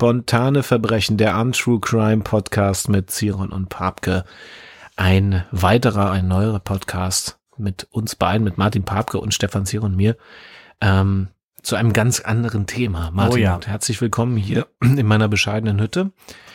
Spontane Verbrechen, der Untrue Crime Podcast mit Ziron und Papke. Ein weiterer, ein neuerer Podcast mit uns beiden, mit Martin Papke und Stefan Ziron und mir, ähm, zu einem ganz anderen Thema. Martin, Oh ja. herzlich willkommen hier in meiner bescheidenen Hütte.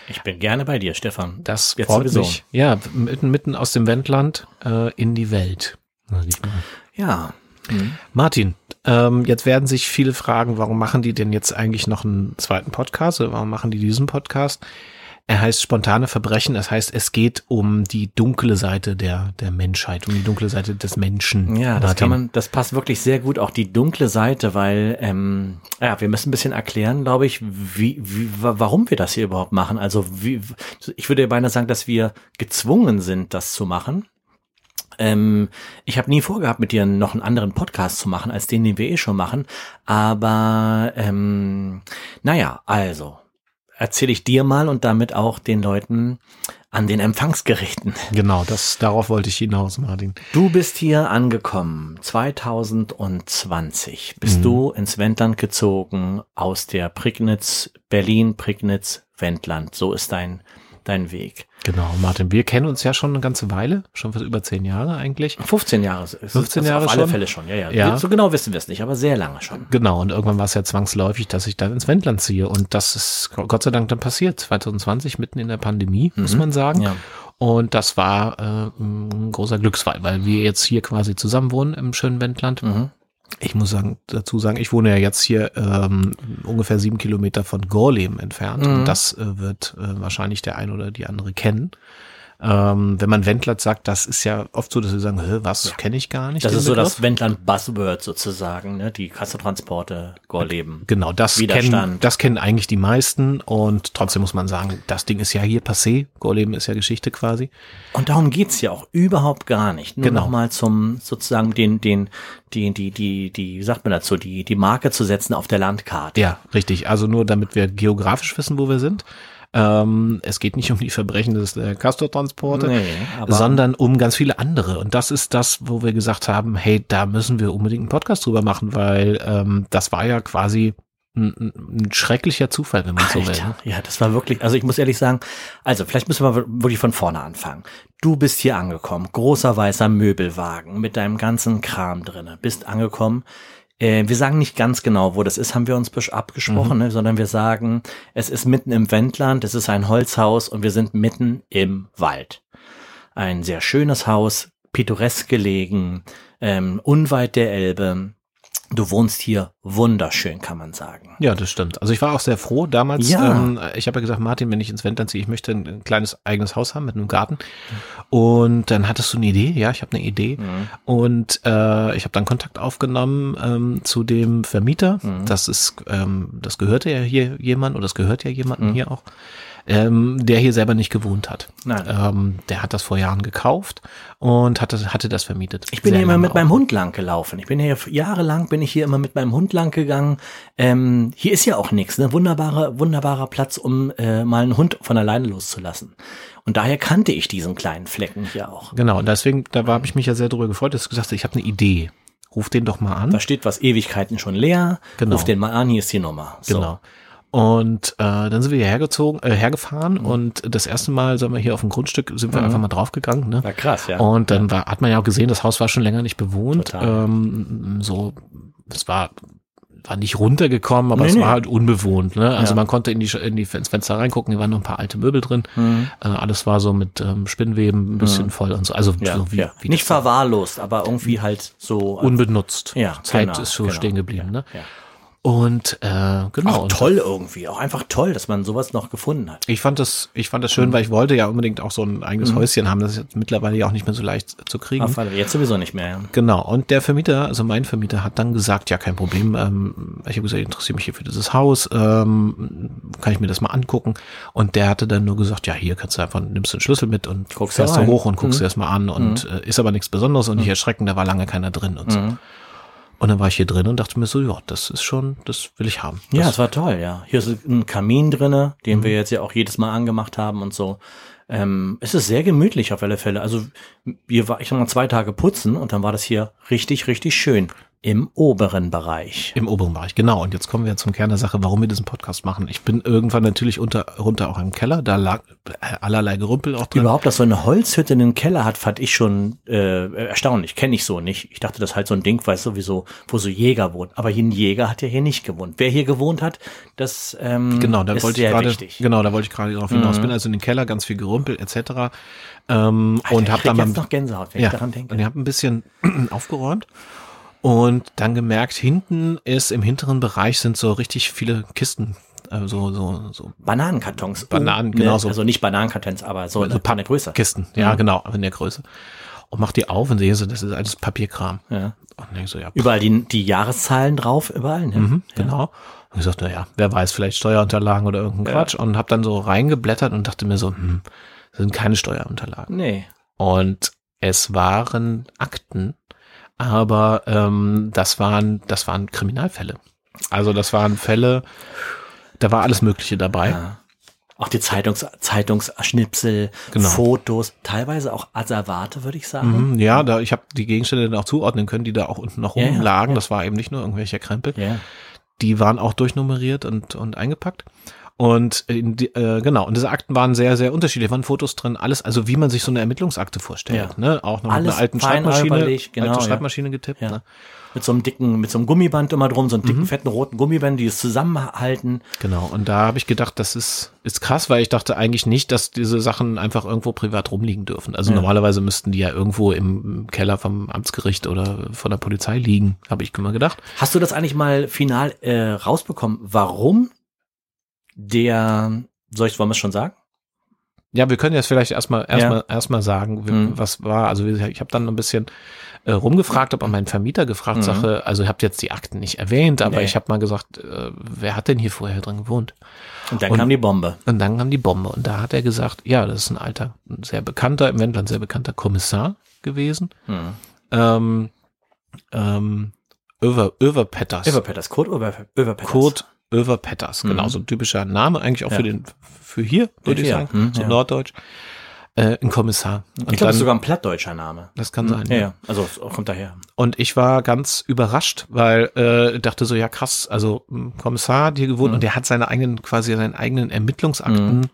Ich bin gerne bei dir, Stefan. Das Jetzt freut mich. Ja, mitten, mitten aus dem Wendland äh, in die Welt. sag Ja. Martin, ähm, jetzt werden sich viele fragen, warum machen die denn jetzt eigentlich noch einen zweiten Podcast oder warum machen die diesen Podcast? Er heißt Spontane Verbrechen, das heißt, es geht um die dunkle Seite der, der Menschheit, um die dunkle Seite des Menschen. Ja, das Martin. kann man, das passt wirklich sehr gut, auch die dunkle Seite, weil, ähm, ja, wir müssen ein bisschen erklären, glaube ich, wie, wie, wa- warum wir das hier überhaupt machen. Also, wie, ich würde beinahe sagen, dass wir gezwungen sind, das zu machen. Ähm, ich habe nie vorgehabt, mit dir noch einen anderen Podcast zu machen, als den, den wir eh schon machen. Aber ähm, naja, also erzähle ich dir mal und damit auch den Leuten an den Empfangsgerichten. Genau, das, darauf wollte ich hinaus, Martin. Du bist hier angekommen, 2020 bist Mhm. du ins Wendland gezogen aus der Prignitz, Berlin, Prignitz, Wendland. So ist dein, dein Weg. Genau, Martin, wir kennen uns ja schon eine ganze Weile, schon fast über zehn Jahre eigentlich. 15 Jahre ist 15 das Jahre auf alle schon? Fälle schon, ja, ja. Ja. So genau wissen wir es nicht, aber sehr lange schon. Genau, und irgendwann war es ja zwangsläufig, dass ich dann ins Wendland ziehe. Und das ist Gott sei Dank dann passiert, 2020, mitten in der Pandemie, muss man sagen. Ja. Und das war äh, ein großer Glücksfall, weil wir jetzt hier quasi zusammen wohnen im schönen Wendland. Mhm. Ich muss sagen, dazu sagen, ich wohne ja jetzt hier ähm, ungefähr sieben Kilometer von Gorleben entfernt. Mhm. Und das äh, wird äh, wahrscheinlich der ein oder die andere kennen. Ähm, wenn man Wendland sagt, das ist ja oft so, dass sie sagen, was kenne ich gar nicht. Das ist so Begriff. das Wendland Buzzword sozusagen, ne? Die Kassetransporte, Gorleben. Genau, das kennen, das kennen eigentlich die meisten und trotzdem muss man sagen, das Ding ist ja hier passé. Gorleben ist ja Geschichte quasi. Und darum geht's ja auch überhaupt gar nicht. Nur Genau. nochmal zum sozusagen den, den, die, die, die, die, wie sagt man dazu, die, die Marke zu setzen auf der Landkarte. Ja, richtig. Also nur damit wir geografisch wissen, wo wir sind. Ähm, es geht nicht um die Verbrechen des äh, Castortransporte, Nee, sondern um ganz viele andere. Und das ist das, wo wir gesagt haben, hey, da müssen wir unbedingt einen Podcast drüber machen, weil ähm, das war ja quasi ein, ein schrecklicher Zufall, wenn man so will. Alter, ja, das war wirklich, also ich muss ehrlich sagen, also vielleicht müssen wir wirklich von vorne anfangen. Du bist hier angekommen, großer weißer Möbelwagen mit deinem ganzen Kram drinne, bist angekommen. Äh, wir sagen nicht ganz genau, wo das ist, haben wir uns abgesprochen, ne, sondern wir sagen, es ist mitten im Wendland, es ist ein Holzhaus und wir sind mitten im Wald. Ein sehr schönes Haus, pittoresk gelegen, ähm, unweit der Elbe. Du wohnst hier wunderschön, kann man sagen. Ja, das stimmt. Also ich war auch sehr froh damals. Ja. Ähm, ich habe ja gesagt, Martin, wenn ich ins Wendland ziehe, ich möchte ein, ein kleines eigenes Haus haben mit einem Garten. Und dann hattest du eine Idee. Ja, ich habe eine Idee. Mhm. Und äh, ich habe dann Kontakt aufgenommen ähm, zu dem Vermieter. Mhm. Das ist, ähm, das gehörte ja hier jemand oder das gehört ja jemandem Mhm. hier auch, ähm, der hier selber nicht gewohnt hat. Nein. Ähm, der hat das vor Jahren gekauft und hatte, hatte das vermietet. Ich bin Sehr hier immer mit auch. meinem Hund lang gelaufen. Ich bin hier jahrelang bin ich hier immer mit meinem Hund lang gegangen. Ähm, hier ist ja auch nichts, ne? Wunderbarer, wunderbarer Platz, um äh, mal einen Hund von alleine loszulassen. Und daher kannte ich diesen kleinen Flecken hier auch. Genau, und deswegen, da habe ich mich ja sehr darüber gefreut, dass du gesagt hast, ich habe eine Idee. Ruf den doch mal an. Da steht was Ewigkeiten schon leer. Genau. Ruf den mal an, hier ist die Nummer. So. Genau. Und äh, dann sind wir hierher gezogen, äh, hergefahren Mhm. und das erste Mal sind wir hier auf dem Grundstück, sind wir einfach mal draufgegangen. Ne? War krass, ja. Und dann war, hat man ja auch gesehen, das Haus war schon länger nicht bewohnt. Total. Ähm, so, es war war nicht runtergekommen, aber Nee, es nee. war halt unbewohnt. Ne? Also Ja. man konnte in die, in die ins Fenster reingucken, hier waren noch ein paar alte Möbel drin. Mhm. Äh, alles war so mit ähm, Spinnweben ein bisschen voll und so. Also Ja, so wie, ja. wie Nicht verwahrlost, aber irgendwie halt so. unbenutzt. ja, Zeit genau, ist so genau. stehen geblieben. Ne? Und äh, genau. Auch toll irgendwie. Auch einfach toll, dass man sowas noch gefunden hat. Ich fand das, ich fand das Mhm. schön, weil ich wollte ja unbedingt auch so ein eigenes Häuschen haben. Das ist jetzt mittlerweile ja auch nicht mehr so leicht zu kriegen. Auf alle. Jetzt sowieso nicht mehr. Ja. Genau. Und der Vermieter, also mein Vermieter, hat dann gesagt, ja, kein Problem. Ähm, ich habe gesagt, ich interessiere mich hier für dieses Haus. Ähm, kann ich mir das mal angucken? Und der hatte dann nur gesagt, ja, hier kannst du einfach, nimmst du den Schlüssel mit und Guckst fährst da hoch und guckst Mhm. dir das mal an und äh, ist aber nichts Besonderes und nicht erschrecken, da war lange keiner drin und so. Mhm. Und dann war ich hier drin und dachte mir so, ja, das ist schon, das will ich haben. Ja, Das, es war toll, ja. Hier ist ein Kamin drinne, den wir jetzt ja auch jedes Mal angemacht haben und so. Ähm, es ist sehr gemütlich auf alle Fälle. Also wir war ich noch mal zwei Tage putzen und dann war das hier richtig, richtig schön. Im oberen Bereich. Im oberen Bereich, genau. Und jetzt kommen wir zum Kern der Sache, warum wir diesen Podcast machen. Ich bin irgendwann natürlich unter, runter auch im Keller, da lag allerlei Gerümpel auch drin. Überhaupt, dass so eine Holzhütte in den Keller hat, fand ich schon äh, erstaunlich. Kenne ich so nicht. Ich dachte, das ist halt so ein Ding, weiß sowieso, wo so Jäger wohnen. Aber hier ein Jäger hat ja hier nicht gewohnt. Wer hier gewohnt hat, das ähm, genau, da ist wollte ich sehr gerade, wichtig. genau, da wollte ich gerade darauf hinaus. Mhm. Bin also in den Keller, ganz viel Gerümpel etc. Ähm, Alter, und ich habe dann jetzt noch Gänsehaut, wenn ja, ich daran denke. und ich habe ein bisschen aufgeräumt und dann gemerkt, hinten ist im hinteren Bereich sind so richtig viele Kisten, äh, so so so Bananenkartons. Bananen, Oh, genau ne, so. Also nicht Bananenkartons, aber so Also eine Größe. Kisten, ja Mhm. genau, in der Größe. Und mach die auf und sehe so, das ist alles Papierkram. Ja. Und denk so, ja, pff, Überall die, die Jahreszahlen drauf, überall. Ne? Mhm, genau. Und ich sagte, naja, wer weiß, vielleicht Steuerunterlagen oder irgendein Ja. Quatsch. Und habe dann so reingeblättert und dachte mir so, hm, das sind keine Steuerunterlagen. Nee. Und es waren Akten, aber ähm, das waren, das waren Kriminalfälle. Also das waren Fälle, da war alles Mögliche dabei. Ja. Auch die Zeitungs Zeitungsschnipsel, Genau. Fotos, teilweise auch Asservate, würde ich sagen. Mhm, ja, da ich habe die Gegenstände dann auch zuordnen können, die da auch unten noch Ja, rumlagen. ja. Das war eben nicht nur irgendwelche Krempel. Ja. die waren auch durchnummeriert und, und eingepackt. Und die, äh, genau, und diese Akten waren sehr, sehr unterschiedlich, waren Fotos drin, alles, also wie man sich so eine Ermittlungsakte vorstellt, Ja. ne? Auch noch mit Alles einer alten Schreibmaschine, genau, alte. Schreibmaschine getippt, Ja. ne? Mit so einem dicken, mit so einem Gummiband immer drum, so einem Mhm. dicken, fetten, roten Gummiband, die es zusammenhalten. Genau, und da habe ich gedacht, das ist, ist krass, weil ich dachte eigentlich nicht, dass diese Sachen einfach irgendwo privat rumliegen dürfen. Also Ja. normalerweise müssten die ja irgendwo im Keller vom Amtsgericht oder von der Polizei liegen, habe ich immer gedacht. Hast du das eigentlich mal final äh, rausbekommen, warum der, soll ich, wollen wir es schon sagen? Ja, wir können jetzt vielleicht erstmal erstmal Ja. erstmal sagen, Mhm. was war. Also ich habe dann ein bisschen äh, rumgefragt, habe an meinen Vermieter gefragt, Mhm. Sache, also ihr habt jetzt die Akten nicht erwähnt, aber Nee. ich habe mal gesagt, äh, wer hat denn hier vorher drin gewohnt? Und dann Und- kam die Bombe. Und dann kam die Bombe und da hat er gesagt, ja, das ist ein alter, ein sehr bekannter, im Wendland sehr bekannter Kommissar gewesen. Hm. Ähm, ähm, Över, Överpetters. Överpetters, Kurt Över, Överpetters. Kurt Överpetters, Mhm. genau, so ein typischer Name eigentlich auch Ja. für den, für hier, würde ich sagen, hm, so ja. norddeutsch. Äh, ein Kommissar. Und Ich glaube, das ist dann- sogar ein plattdeutscher Name. das kann sein. Ja, ja. Also kommt daher. Und ich war ganz überrascht, weil äh, dachte so, ja krass, also ein Kommissar hat hier gewohnt Mhm. und der hat seine eigenen, quasi seine eigenen Ermittlungsakten Mhm.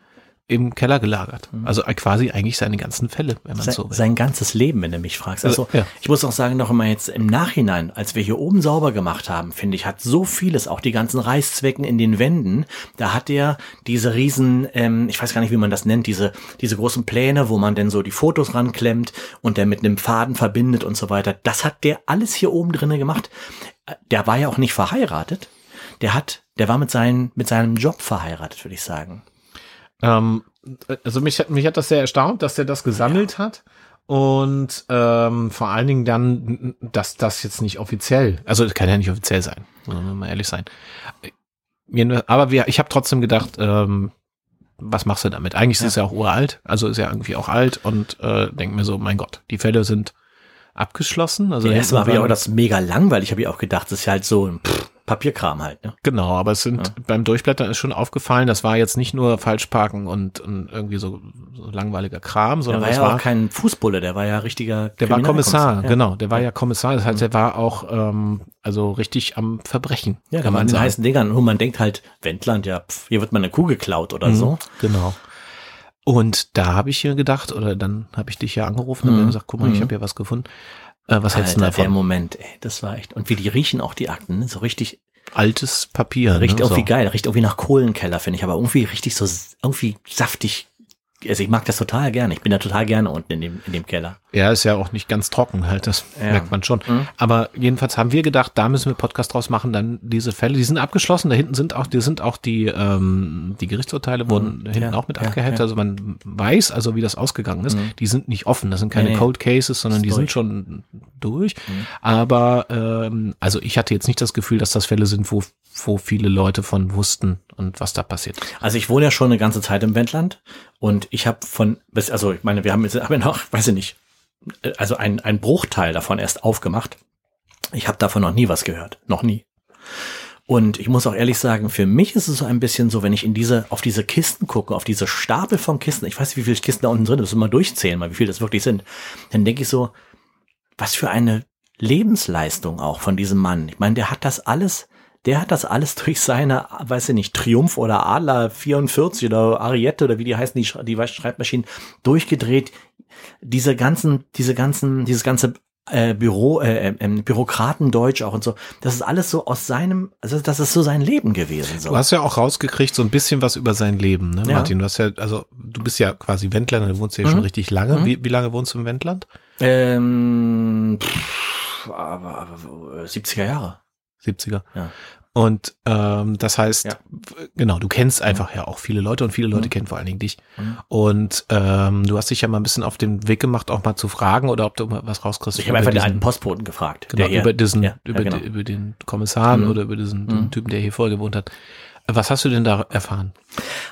Im Keller gelagert. Also äh, quasi eigentlich seine ganzen Fälle, wenn man Sein, so will. sein ganzes Leben, wenn du mich fragst. Also Ja. ich muss auch sagen, noch immer jetzt im Nachhinein, als wir hier oben sauber gemacht haben, finde ich, hat so vieles, auch die ganzen Reißzwecken in den Wänden, da hat er diese riesen, ähm, ich weiß gar nicht, wie man das nennt, diese, diese großen Pläne, wo man denn so die Fotos ranklemmt und der mit einem Faden verbindet und so weiter. Das hat der alles hier oben drinnen gemacht. Äh, Der war ja auch nicht verheiratet. Der hat, der war mit, seinen, mit seinem Job verheiratet, würde ich sagen. Ähm, also mich, hat- mich hat das sehr erstaunt, dass der das gesammelt hat. Und ähm, vor allen Dingen dann, dass das jetzt nicht offiziell, also das kann ja nicht offiziell sein, muss man mal ehrlich sein. Aber wir, ich habe trotzdem gedacht, ähm, was machst du damit? Eigentlich ist es ja auch uralt, also ist ja irgendwie auch alt und äh, denk mir so, mein Gott, die Fälle sind abgeschlossen. Also erstmal ich hinten auch das mega langweilig, habe ich auch gedacht, das ist ja halt so ein pff, Papierkram halt, ne? Genau, aber es sind beim Durchblättern ist schon aufgefallen, das war jetzt nicht nur Falschparken und, und irgendwie so, so langweiliger Kram, Der sondern war das ja war auch kein Fußbulle, der war ja richtiger Der war Kommissar, ja. genau, der war ja Kommissar, das heißt, der war auch ähm, also richtig am Verbrechen, Ja, kann man den heißen Dingern. Und man denkt halt, Wendland, ja, pff, hier wird mal eine Kuh geklaut oder so. Genau. Und da habe ich hier gedacht, oder dann habe ich dich ja angerufen und Mhm. mir gesagt, guck mal, ich Mhm. habe hier was gefunden. Äh, was hältst du Alter, der davon? Moment, ey, das war echt. Und wie die riechen auch die Akten, ne? so richtig, Altes Papier. riecht ne? irgendwie so. geil, riecht irgendwie nach Kohlenkeller, finde ich, aber irgendwie richtig so, irgendwie saftig. Also ich mag das total gerne. Ich bin da total gerne unten in dem, in dem Keller. Ja, ist ja auch nicht ganz trocken halt, das Ja. merkt man schon. Mhm. Aber jedenfalls haben wir gedacht, da müssen wir Podcast draus machen, dann diese Fälle, die sind abgeschlossen, da hinten sind auch, die sind auch die, ähm, die Gerichtsurteile wurden hinten Ja, auch mit ja, abgeheftet, also man weiß also, wie das ausgegangen ist. Mhm. Die sind nicht offen, das sind keine Nee. Cold Cases, sondern die durch. sind schon durch. Mhm. Aber ähm, also ich hatte jetzt nicht das Gefühl, dass das Fälle sind, wo, wo viele Leute von wussten und was da passiert. Also ich wohne ja schon eine ganze Zeit im Wendland und ich habe von, also ich meine, wir haben jetzt ja noch, weiß ich nicht, also ein, ein Bruchteil davon erst aufgemacht. Ich habe davon noch nie was gehört, noch nie. Und ich muss auch ehrlich sagen, für mich ist es so ein bisschen so, wenn ich in diese, auf diese Kisten gucke, auf diese Stapel von Kisten, ich weiß nicht, wie viele Kisten da unten drin sind, müssen wir mal durchzählen, mal wie viele das wirklich sind, dann denke ich so, was für eine Lebensleistung auch von diesem Mann. Ich meine, der hat das alles, der hat das alles durch seine, weiß ich nicht, Triumph oder Adler 44 oder Ariette oder wie die heißen, die, die Schreibmaschinen durchgedreht. Diese ganzen, diese ganzen, dieses ganze äh, Büro, äh, äh, Bürokratendeutsch auch und so. Das ist alles so aus seinem, also das ist so sein Leben gewesen. So. Du hast ja auch rausgekriegt so ein bisschen was über sein Leben, ne, ja. Martin? Du hast ja, also du bist ja quasi Wendland, du wohnst ja mhm. schon richtig lange. Mhm. Wie, wie lange wohnst du im Wendland? Ähm, pff, aber, aber 70er Jahre. 70er. Ja. Und ähm, das heißt, ja. genau, du kennst einfach ja auch viele Leute und viele Leute mhm. kennen vor allen Dingen dich. Mhm. Und ähm, du hast dich ja mal ein bisschen auf den Weg gemacht, auch mal zu fragen oder ob du mal was rauskriegst. Ich habe einfach diesen, den alten Postboten gefragt. Genau, über diesen, ja, über, genau. die, über den Kommissar mhm. oder über diesen mhm. Typen, der hier vorher gewohnt hat. Was hast du denn da erfahren?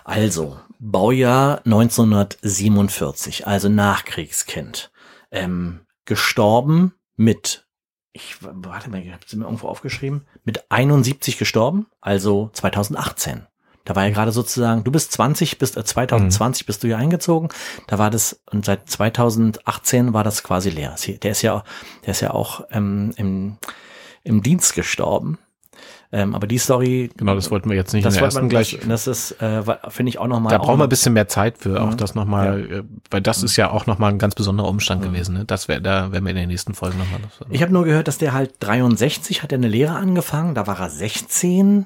Also, Baujahr 1947, also Nachkriegskind. Ähm, gestorben mit ich warte mal, ich habe sie mir irgendwo aufgeschrieben, mit 71 gestorben, also 2018. Da war ja gerade sozusagen, du bist 20, bist äh, 2020 mhm. bist du hier eingezogen. Da war das und seit 2018 war das quasi leer. Der ist ja, der ist ja auch ähm, im, im Dienst gestorben. Ähm, aber die Story. Genau, das wollten wir jetzt nicht das in der ersten gleich. Das ist, äh, finde ich auch nochmal. Da brauchen wir ein bisschen mehr Zeit für, auch mhm. das nochmal, ja. Äh, weil das ist ja auch nochmal ein ganz besonderer Umstand mhm. gewesen. Ne? Das wäre, da werden wir in den nächsten Folgen nochmal. Ich habe nur gehört, dass der halt 63 hat er eine Lehre angefangen, da war er 16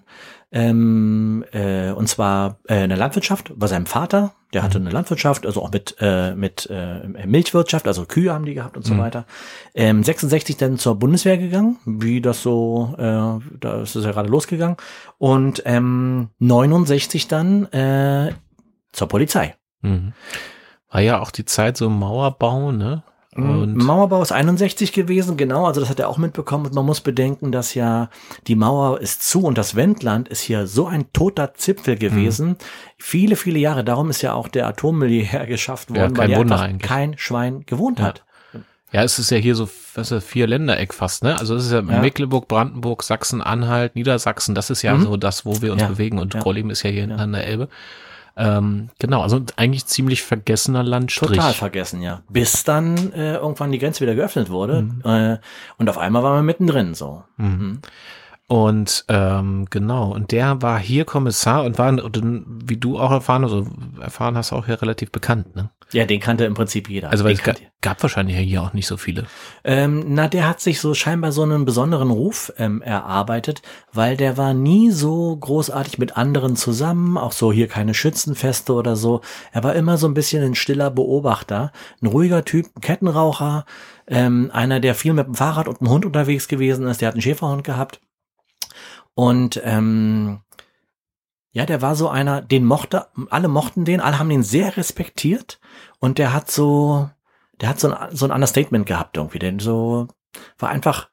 ähm, äh, und zwar äh, eine Landwirtschaft bei seinem Vater. Der hatte mhm. eine Landwirtschaft, also auch mit äh, mit äh, Milchwirtschaft, also Kühe haben die gehabt und so mhm. weiter. Ähm, 66 dann zur Bundeswehr gegangen, wie das so, äh, da ist es ja gerade losgegangen. Und ähm, 69 dann äh, zur Polizei. Mhm. War ja auch die Zeit so Mauerbau, ne? Mhm. Und Mauerbau ist 61 gewesen, genau, also das hat er auch mitbekommen. Und man muss bedenken, dass ja die Mauer ist zu und das Wendland ist hier so ein toter Zipfel gewesen. Mhm. Viele, viele Jahre. Darum ist ja auch der Atommüll hierher geschafft worden, ja, weil hier kein Schwein gewohnt ja. hat. Ja, es ist ja hier so, was ist vier Ländereck fast, ne? Also es ist ja, ja. Mecklenburg, Brandenburg, Sachsen, Anhalt, Niedersachsen, das ist ja mhm. so das, wo wir uns bewegen. Und ja. Grolleben ist ja hier an der Elbe. Ähm, genau, also eigentlich ziemlich vergessener Landstrich. Total vergessen, ja. Bis dann äh, irgendwann die Grenze wieder geöffnet wurde mhm. äh, und auf einmal waren wir mittendrin so. Mhm. Mhm. Und ähm, genau, und der war hier Kommissar und war, wie du auch erfahren, also erfahren hast, auch hier relativ bekannt, ne? Ja, den kannte im Prinzip jeder. Also weil den es gab, gab wahrscheinlich hier auch nicht so viele. Ähm, na, der hat sich so scheinbar so einen besonderen Ruf ähm, erarbeitet, weil der war nie so großartig mit anderen zusammen, auch so hier keine Schützenfeste oder so. Er war immer so ein bisschen ein stiller Beobachter, ein ruhiger Typ, ein Kettenraucher, ähm, einer, der viel mit dem Fahrrad und dem Hund unterwegs gewesen ist, der hat einen Schäferhund gehabt. Und ähm, ja, der war so einer, den mochte, alle mochten den, alle haben den sehr respektiert und der hat so, der hat so ein, so ein Understatement gehabt irgendwie, denn so war einfach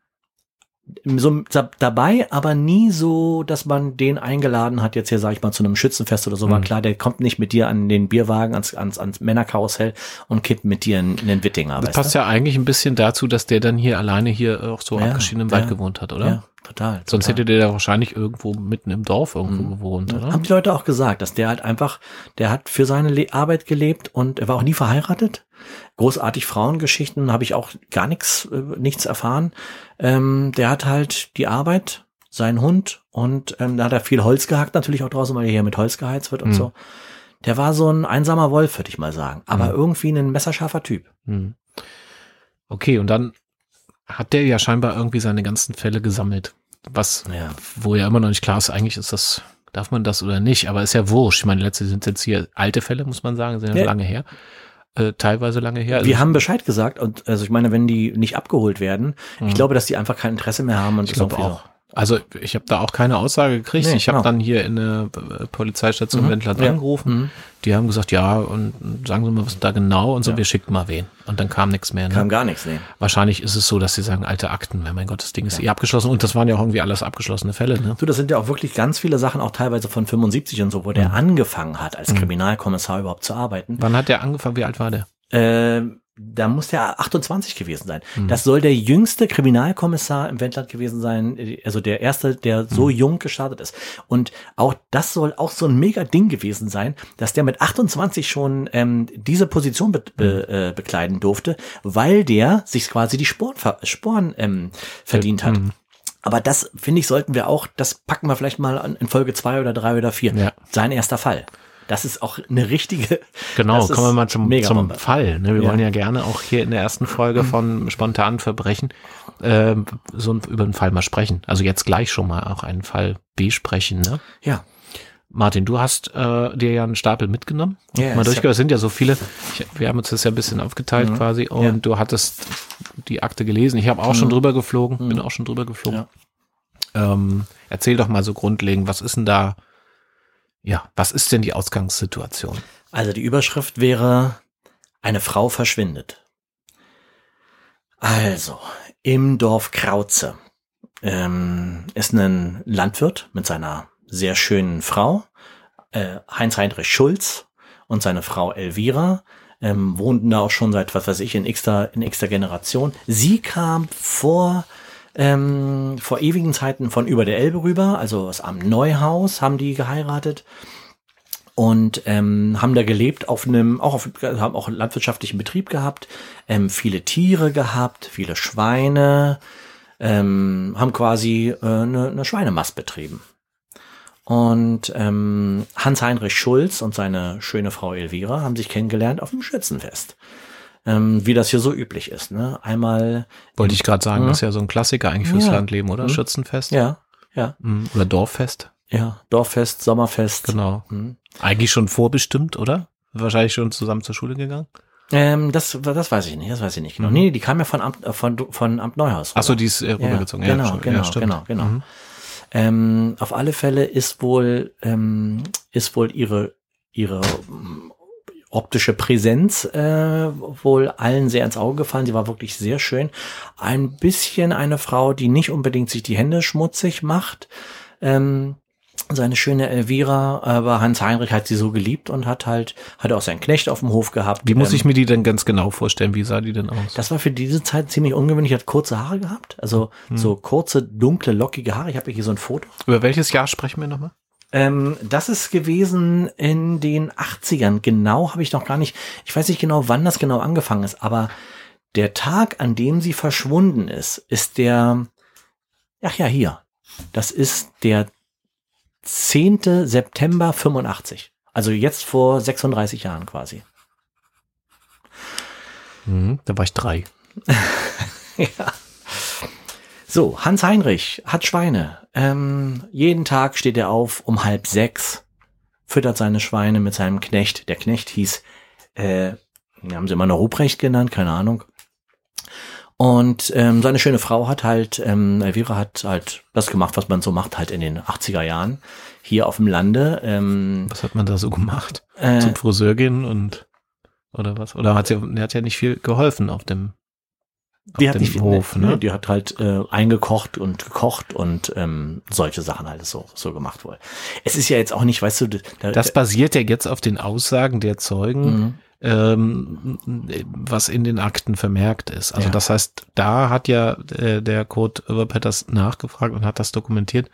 so dabei, aber nie so, dass man den eingeladen hat, jetzt hier sage ich mal zu einem Schützenfest oder so, mhm. war klar, der kommt nicht mit dir an den Bierwagen, ans, ans, ans Männerkarussell und kippt mit dir in, in den Wittinger. Das passt du? ja eigentlich ein bisschen dazu, dass der dann hier alleine hier auch so ja, abgeschieden im Wald gewohnt hat, oder? Ja, total. Sonst total. hätte der da wahrscheinlich irgendwo mitten im Dorf irgendwo mhm. gewohnt, oder? Haben die Leute auch gesagt, dass der halt einfach, der hat für seine Le Arbeit gelebt und er war auch nie verheiratet. Großartig Frauengeschichten habe ich auch gar nichts, äh, nichts erfahren. Ähm, der hat halt die Arbeit, seinen Hund und ähm, da hat er viel Holz gehackt, natürlich auch draußen, weil er hier mit Holz geheizt wird und mhm. so. Der war so ein einsamer Wolf, würde ich mal sagen, aber mhm. irgendwie ein messerscharfer Typ. Mhm. Okay, und dann hat der ja scheinbar irgendwie seine ganzen Fälle gesammelt. Was, ja. wo ja immer noch nicht klar ist, eigentlich ist das, darf man das oder nicht, aber ist ja wurscht. Ich meine, letzte sind jetzt hier alte Fälle, muss man sagen, sind ja, ja. lange her. Äh, teilweise lange her. Wir also haben Bescheid gesagt und also ich meine, wenn die nicht abgeholt werden, mhm. ich glaube, dass die einfach kein Interesse mehr haben und ich glaube auch. Also ich habe da auch keine Aussage gekriegt. Nee, ich habe genau. dann hier in der äh, Polizeistation mhm. Wendland ja. angerufen. Mhm. Die haben gesagt, ja, und sagen Sie mal, was da genau und so, ja. wir schicken mal wen. Und dann kam nichts mehr. Ne? Kam gar nichts, nee. Wahrscheinlich ist es so, dass sie sagen, alte Akten, mein Gott, das Ding ist ja. eh abgeschlossen. Und das waren ja auch irgendwie alles abgeschlossene Fälle. Ne? Du, das sind ja auch wirklich ganz viele Sachen, auch teilweise von 75 und so, wo der mhm. angefangen hat, als mhm. Kriminalkommissar überhaupt zu arbeiten. Wann hat der angefangen? Wie alt war der? Äh, da muss der 28 gewesen sein. Mhm. Das soll der jüngste Kriminalkommissar im Wendland gewesen sein, also der erste, der so mhm. jung gestartet ist. Und auch das soll auch so ein mega Ding gewesen sein, dass der mit 28 schon ähm, diese Position be be mhm. äh, bekleiden durfte, weil der sich quasi die Sporen, Sporen ähm, verdient hat. Mhm. Aber das, finde ich, sollten wir auch, das packen wir vielleicht mal in Folge zwei oder drei oder vier. Ja. Sein erster Fall. Das ist auch eine richtige. Genau, kommen wir mal zum, zum Fall. Ne? Wir ja. wollen ja gerne auch hier in der ersten Folge von spontanen Verbrechen äh, so über einen Fall mal sprechen. Also jetzt gleich schon mal auch einen Fall besprechen. Ne? Ja. Martin, du hast äh, dir ja einen Stapel mitgenommen. Ja, mal durchgehört, es sind ja so viele. Ich, wir haben uns das ja ein bisschen aufgeteilt mhm. quasi und ja. du hattest die Akte gelesen. Ich habe auch mhm. schon drüber geflogen, mhm. bin auch schon drüber geflogen. Ja. Ähm, erzähl doch mal so grundlegend, was ist denn da ja, was ist denn die Ausgangssituation? Also die Überschrift wäre, eine Frau verschwindet. Also, im Dorf Krauze ähm, ist ein Landwirt mit seiner sehr schönen Frau, äh, Heinz-Heinrich Schulz und seine Frau Elvira, ähm, wohnten da auch schon seit, was weiß ich, in x-ter, in x Generation. Sie kam vor ähm, vor ewigen Zeiten von über der Elbe rüber, also aus am Neuhaus haben die geheiratet und ähm, haben da gelebt auf einem auch auf, haben auch einen landwirtschaftlichen Betrieb gehabt, ähm, viele Tiere gehabt, viele Schweine, ähm, haben quasi äh, eine, eine Schweinemast betrieben. Und ähm, Hans-Heinrich Schulz und seine schöne Frau Elvira haben sich kennengelernt auf dem Schützenfest ähm, wie das hier so üblich ist. Ne? Einmal. Wollte ich gerade sagen, mhm. das ist ja so ein Klassiker eigentlich fürs ja. Landleben, oder? Mhm. Schützenfest. Ja, ja. Mhm. Oder Dorffest. Ja, Dorffest, Sommerfest. Genau. Mhm. Eigentlich schon vorbestimmt, oder? Wahrscheinlich schon zusammen zur Schule gegangen. Ähm, das, das weiß ich nicht, das weiß ich nicht genau. Mhm. Nee, die kam ja von Amt, äh, von, von Amt Neuhaus. Ach so, die ist äh, rübergezogen. Ja, genau, ja, genau, ja, genau, genau. Mhm. Ähm, auf alle Fälle ist wohl, ähm, ist wohl ihre, ihre optische Präsenz äh, wohl allen sehr ins Auge gefallen. Sie war wirklich sehr schön. Ein bisschen eine Frau, die nicht unbedingt sich die Hände schmutzig macht. Ähm, seine schöne Elvira, aber Hans Heinrich hat sie so geliebt und hat halt, hat auch seinen Knecht auf dem Hof gehabt. Wie muss ähm, ich mir die denn ganz genau vorstellen? Wie sah die denn aus? Das war für diese Zeit ziemlich ungewöhnlich. Hat kurze Haare gehabt, also hm. so kurze, dunkle, lockige Haare. Ich habe hier so ein Foto. Über welches Jahr sprechen wir nochmal? Ähm, das ist gewesen in den 80ern. Genau habe ich noch gar nicht, ich weiß nicht genau, wann das genau angefangen ist, aber der Tag, an dem sie verschwunden ist, ist der, ach ja, hier. Das ist der 10. September 85. Also jetzt vor 36 Jahren quasi. Mhm, da war ich drei. ja. So, Hans Heinrich hat Schweine. Ähm, jeden Tag steht er auf um halb sechs, füttert seine Schweine mit seinem Knecht. Der Knecht hieß, äh, haben sie immer noch Ruprecht genannt, keine Ahnung. Und ähm, seine schöne Frau hat halt, ähm, Elvira hat halt das gemacht, was man so macht, halt in den 80er Jahren hier auf dem Lande. Ähm, was hat man da so gemacht? Äh, Zum Friseur gehen und oder was? Oder hat sie, er hat ja nicht viel geholfen auf dem die hat nicht Hof, ne? Die hat halt äh, eingekocht und gekocht und ähm, solche Sachen halt so so gemacht wohl. Es ist ja jetzt auch nicht, weißt du, da, das basiert ja jetzt auf den Aussagen der Zeugen. Mhm. Ähm, was in den Akten vermerkt ist. Also ja. das heißt, da hat ja äh, der Code Overpetters nachgefragt und hat das dokumentiert.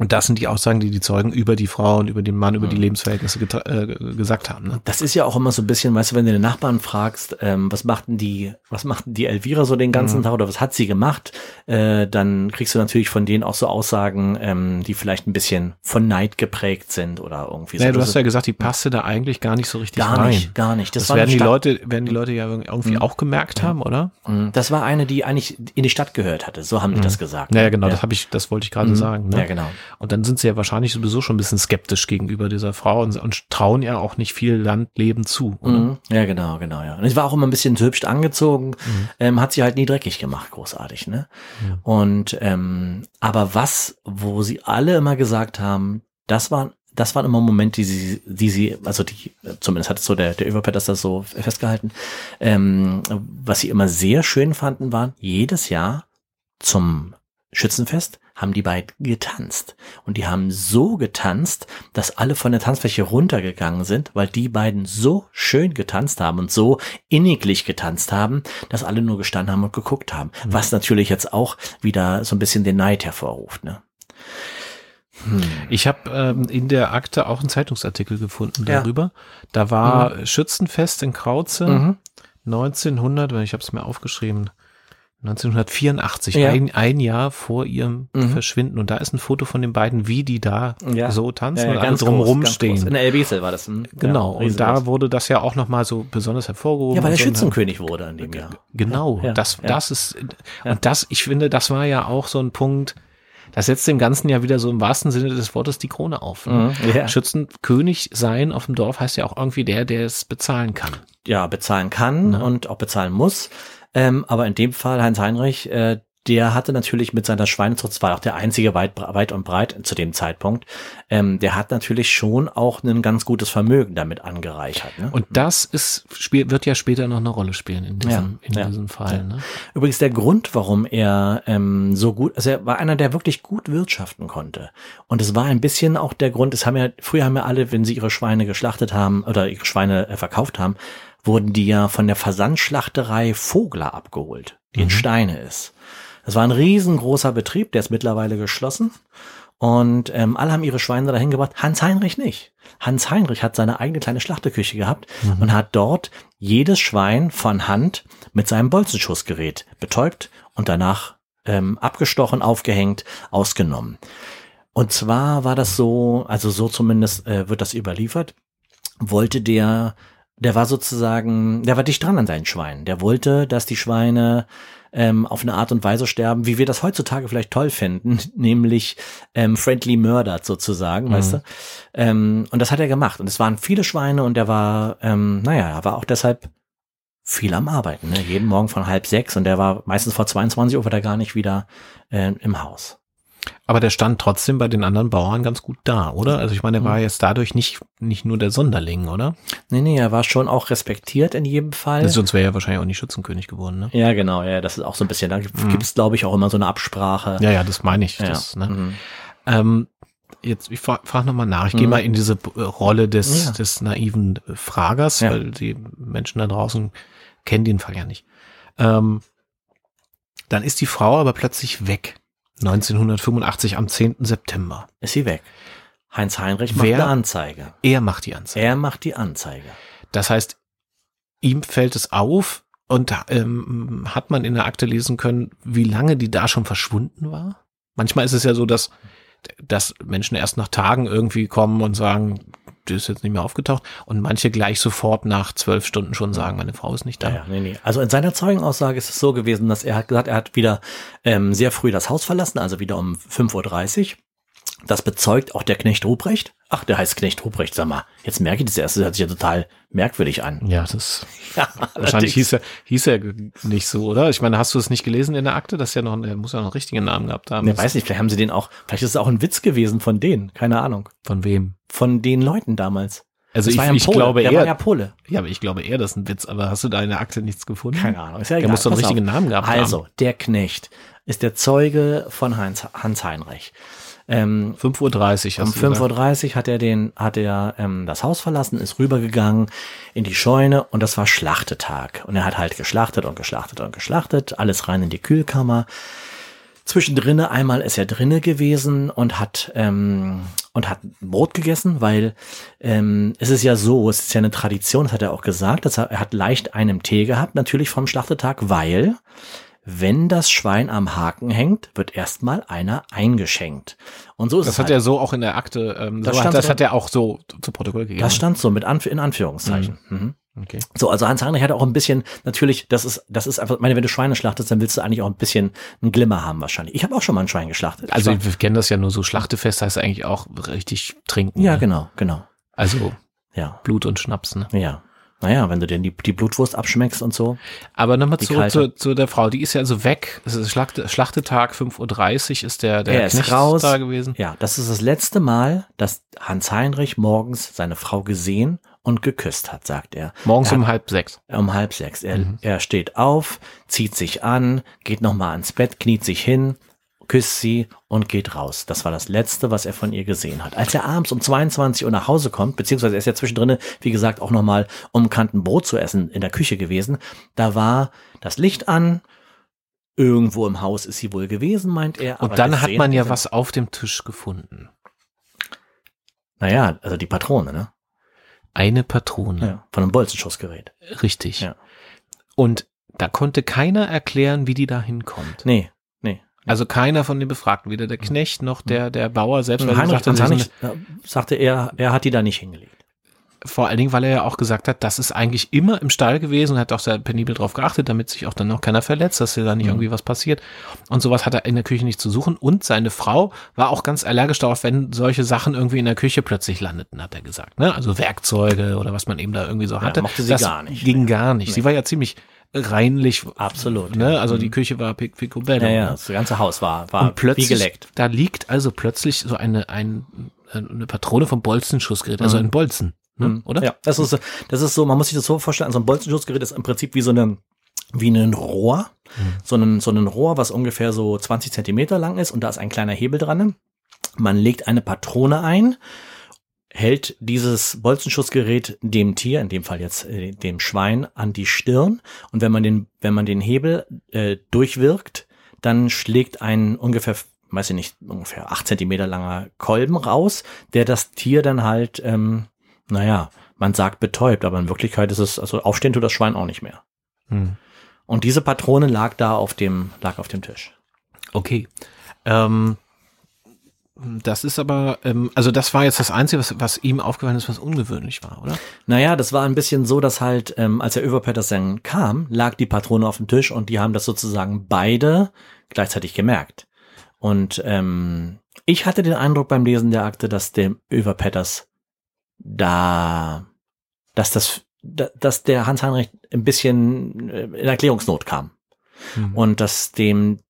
Und das sind die Aussagen, die die Zeugen über die Frau und über den Mann, über die mhm. Lebensverhältnisse äh, gesagt haben. Ne? Das ist ja auch immer so ein bisschen, weißt du, wenn du den Nachbarn fragst, ähm, was machten die, was machten die Elvira so den ganzen mhm. Tag oder was hat sie gemacht, äh, dann kriegst du natürlich von denen auch so Aussagen, ähm, die vielleicht ein bisschen von Neid geprägt sind oder irgendwie so. Ja, du hast ja gesagt, die passte da eigentlich gar nicht so richtig gar rein. Gar nicht, gar nicht. Das, das werden die Leute, werden die Leute ja irgendwie mhm. auch gemerkt haben, oder? Mhm. Das war eine, die eigentlich in die Stadt gehört hatte. So haben die mhm. das gesagt. Naja, genau, ja. das habe ich, das wollte ich gerade sagen. Ne? Ja, genau. Und dann sind sie ja wahrscheinlich sowieso schon ein bisschen skeptisch gegenüber dieser Frau und, und trauen ihr auch nicht viel Landleben zu. Mhm. Ja, genau, genau, ja. Und ich war auch immer ein bisschen hübsch angezogen, mhm. ähm, hat sie halt nie dreckig gemacht, großartig, ne? Mhm. Und ähm, aber was, wo sie alle immer gesagt haben, das waren das waren immer Momente, die sie, die sie, also die, zumindest hat so der, der Überpet das so festgehalten, ähm, was sie immer sehr schön fanden, waren jedes Jahr zum Schützenfest haben die beiden getanzt. Und die haben so getanzt, dass alle von der Tanzfläche runtergegangen sind, weil die beiden so schön getanzt haben und so inniglich getanzt haben, dass alle nur gestanden haben und geguckt haben. Mhm. Was natürlich jetzt auch wieder so ein bisschen den Neid hervorruft. Ne? Hm. Ich habe ähm, in der Akte auch einen Zeitungsartikel gefunden darüber. Ja. Da war mhm. Schützenfest in Krauze mhm. 1900, ich habe es mir aufgeschrieben, 1984, ja. ein, ein Jahr vor ihrem mhm. Verschwinden. Und da ist ein Foto von den beiden, wie die da ja. so tanzen ja, und ganz drumherum stehen. In der Elbisel war das. Hm? Genau. und da wurde das ja auch nochmal so besonders hervorgehoben. Ja, weil er Schützenkönig wurde an dem Jahr. Genau. Das, das ist, und das, ich finde, das war ja auch so ein Punkt, das setzt dem Ganzen ja wieder so im wahrsten Sinne des Wortes die Krone auf. Ne? Mhm, yeah. Schützenkönig sein auf dem Dorf heißt ja auch irgendwie der, der es bezahlen kann. Ja, bezahlen kann mhm. und auch bezahlen muss. Ähm, aber in dem Fall Heinz Heinrich, äh, der hatte natürlich mit seiner Schweinezucht, das war auch der einzige weit, weit und breit zu dem Zeitpunkt, ähm, der hat natürlich schon auch ein ganz gutes Vermögen damit angereichert. Ne? Und das ist, spiel, wird ja später noch eine Rolle spielen in diesem, ja, in ja, diesem Fall. Ja. Ne? Übrigens der Grund, warum er ähm, so gut, also er war einer, der wirklich gut wirtschaften konnte. Und es war ein bisschen auch der Grund, es haben ja, früher haben ja alle, wenn sie ihre Schweine geschlachtet haben oder ihre Schweine äh, verkauft haben, wurden die ja von der Versandschlachterei Vogler abgeholt, die mhm. in Steine ist. Das war ein riesengroßer Betrieb, der ist mittlerweile geschlossen. Und ähm, alle haben ihre Schweine dahin gebracht. Hans Heinrich nicht. Hans Heinrich hat seine eigene kleine Schlachteküche gehabt mhm. und hat dort jedes Schwein von Hand mit seinem Bolzenschussgerät betäubt und danach ähm, abgestochen, aufgehängt, ausgenommen. Und zwar war das so, also so zumindest äh, wird das überliefert, wollte der, der war sozusagen, der war dicht dran an seinen Schweinen. Der wollte, dass die Schweine ähm, auf eine Art und Weise sterben, wie wir das heutzutage vielleicht toll finden, nämlich ähm, friendly murdered sozusagen, mhm. weißt du? Ähm, und das hat er gemacht. Und es waren viele Schweine und er war, ähm, naja, er war auch deshalb viel am Arbeiten, ne? jeden Morgen von halb sechs und der war meistens vor 22 Uhr war er gar nicht wieder äh, im Haus. Aber der stand trotzdem bei den anderen Bauern ganz gut da, oder? Also ich meine, er war mhm. jetzt dadurch nicht, nicht nur der Sonderling, oder? Nee, nee, er war schon auch respektiert in jedem Fall. Sonst wäre er wahrscheinlich auch nicht Schützenkönig geworden, ne? Ja, genau, ja, das ist auch so ein bisschen, da mhm. gibt es, glaube ich, auch immer so eine Absprache. Ja, ja, das meine ich. Ja. Das, ne? Mhm. Ähm, jetzt, ich frage frag nochmal nach, ich mhm. gehe mal in diese Rolle des, ja. des naiven Fragers, ja. weil die Menschen da draußen kennen den Fall ja nicht. Ähm, dann ist die Frau aber plötzlich weg. 1985 am 10. September. Ist sie weg. Heinz Heinrich macht Wer? eine Anzeige. Er macht die Anzeige. Er macht die Anzeige. Das heißt, ihm fällt es auf und ähm, hat man in der Akte lesen können, wie lange die da schon verschwunden war? Manchmal ist es ja so, dass, dass Menschen erst nach Tagen irgendwie kommen und sagen, die ist jetzt nicht mehr aufgetaucht. Und manche gleich sofort nach zwölf Stunden schon sagen, meine Frau ist nicht da. Ja, nee, nee. Also in seiner Zeugenaussage ist es so gewesen, dass er hat gesagt, er hat wieder ähm, sehr früh das Haus verlassen, also wieder um 5.30 Uhr. Das bezeugt auch der Knecht Ruprecht. Ach, der heißt Knecht Ruprecht, sag mal. Jetzt merke ich das erst, das hört sich ja total merkwürdig an. Ja, das ja, wahrscheinlich hieß er, hieß er nicht so, oder? Ich meine, hast du es nicht gelesen in der Akte? Das ist ja noch, er muss ja noch einen richtigen Namen gehabt haben. Ich weiß nicht, vielleicht haben sie den auch, vielleicht ist es auch ein Witz gewesen von denen, keine Ahnung. Von wem? Von den Leuten damals. Also das ich, ja ich glaube der eher, war ja Pole. Ja, aber ich glaube eher, das ist ein Witz. Aber hast du da in der Akte nichts gefunden? Keine Ahnung. Ist ja egal. Der muss doch einen richtigen auf. Namen gehabt also, haben. Also, der Knecht ist der Zeuge von Heinz, Hans Heinrich. Ähm, 5.30 Uhr. Um 5.30 Uhr hat er den, hat er ähm, das Haus verlassen, ist rübergegangen in die Scheune und das war Schlachtetag. Und er hat halt geschlachtet und geschlachtet und geschlachtet, alles rein in die Kühlkammer. Zwischendrin einmal ist er drinne gewesen und hat ähm, und hat Brot gegessen, weil ähm, es ist ja so, es ist ja eine Tradition, das hat er auch gesagt, dass er, er hat leicht einen Tee gehabt, natürlich vom Schlachtetag, weil wenn das Schwein am Haken hängt, wird erstmal einer eingeschenkt. Und so ist das es hat halt. er so auch in der Akte, ähm, das, so hat, das hat er auch so zu Protokoll gegeben. Das stand so mit Anf in Anführungszeichen. Mhm. Mhm. Okay. So, also Hans Heinrich hat auch ein bisschen, natürlich, das ist, das ist einfach, meine, wenn du Schweine schlachtest, dann willst du eigentlich auch ein bisschen einen Glimmer haben wahrscheinlich. Ich habe auch schon mal ein Schwein geschlachtet. Also wir kennen das ja nur so Schlachtefest, heißt eigentlich auch richtig trinken. Ja, ne? genau, genau. Also ja. Blut und Schnaps, ne? Ja. Naja, wenn du dir die, die Blutwurst abschmeckst und so. Aber nochmal zurück zu, zu der Frau, die ist ja also weg. Es ist Schlachte, Schlachtetag, 5.30 Uhr ist der, der er ist raus. da gewesen. Ja, das ist das letzte Mal, dass Hans Heinrich morgens seine Frau gesehen und geküsst hat, sagt er. Morgens er um halb sechs. Um halb sechs. Er, mhm. er steht auf, zieht sich an, geht nochmal ans Bett, kniet sich hin, küsst sie und geht raus. Das war das Letzte, was er von ihr gesehen hat. Als er abends um 22 Uhr nach Hause kommt, beziehungsweise er ist ja zwischendrin, wie gesagt, auch nochmal um Kanten Brot zu essen in der Küche gewesen, da war das Licht an, irgendwo im Haus ist sie wohl gewesen, meint er. Und dann hat man ja was auf dem Tisch gefunden. Naja, also die Patrone, ne? Eine Patrone. Ja, von einem Bolzenschussgerät. Richtig. Ja. Und da konnte keiner erklären, wie die da hinkommt. Nee, nee. Also keiner von den Befragten, weder der Knecht noch der, der Bauer selbst. Weil Heinrich sagte, Heinrich, sagte er, er hat die da nicht hingelegt. Vor allen Dingen, weil er ja auch gesagt hat, das ist eigentlich immer im Stall gewesen und hat auch sehr penibel drauf geachtet, damit sich auch dann noch keiner verletzt, dass da nicht mhm. irgendwie was passiert. Und sowas hat er in der Küche nicht zu suchen. Und seine Frau war auch ganz allergisch darauf, wenn solche Sachen irgendwie in der Küche plötzlich landeten, hat er gesagt. Ne? Also Werkzeuge oder was man eben da irgendwie so hatte. Ja, mochte sie das gar nicht. Ging gar nicht. Nee. Sie war ja ziemlich reinlich. Absolut. Ne? Also die mhm. Küche war pic picobello. Ja, ja, das ganze Haus war, war und plötzlich, wie geleckt. Da liegt also plötzlich so eine, ein, eine Patrone vom Bolzenschussgerät, also mhm. ein Bolzen. Ne? Mhm. Oder? Ja, das ist, das ist so, man muss sich das so vorstellen, so ein Bolzenschussgerät ist im Prinzip wie so eine, wie ein Rohr, mhm. so, ein, so ein Rohr, was ungefähr so 20 Zentimeter lang ist und da ist ein kleiner Hebel dran. Man legt eine Patrone ein, hält dieses Bolzenschussgerät dem Tier, in dem Fall jetzt äh, dem Schwein, an die Stirn und wenn man den, wenn man den Hebel äh, durchwirkt, dann schlägt ein ungefähr, weiß ich nicht, ungefähr acht Zentimeter langer Kolben raus, der das Tier dann halt, ähm, naja, man sagt betäubt, aber in Wirklichkeit ist es, also aufstehen tut das Schwein auch nicht mehr. Hm. Und diese Patrone lag da auf dem, lag auf dem Tisch. Okay. Ähm, das ist aber, ähm, also das war jetzt das Einzige, was, was ihm aufgefallen ist, was ungewöhnlich war, oder? Naja, das war ein bisschen so, dass halt, ähm, als der Över Petersen kam, lag die Patrone auf dem Tisch und die haben das sozusagen beide gleichzeitig gemerkt. Und ähm, ich hatte den Eindruck beim Lesen der Akte, dass der Över Petters da, dass das, dass der Hans-Heinrich ein bisschen äh, in Erklärungsnot kam. Mhm. Und dass dem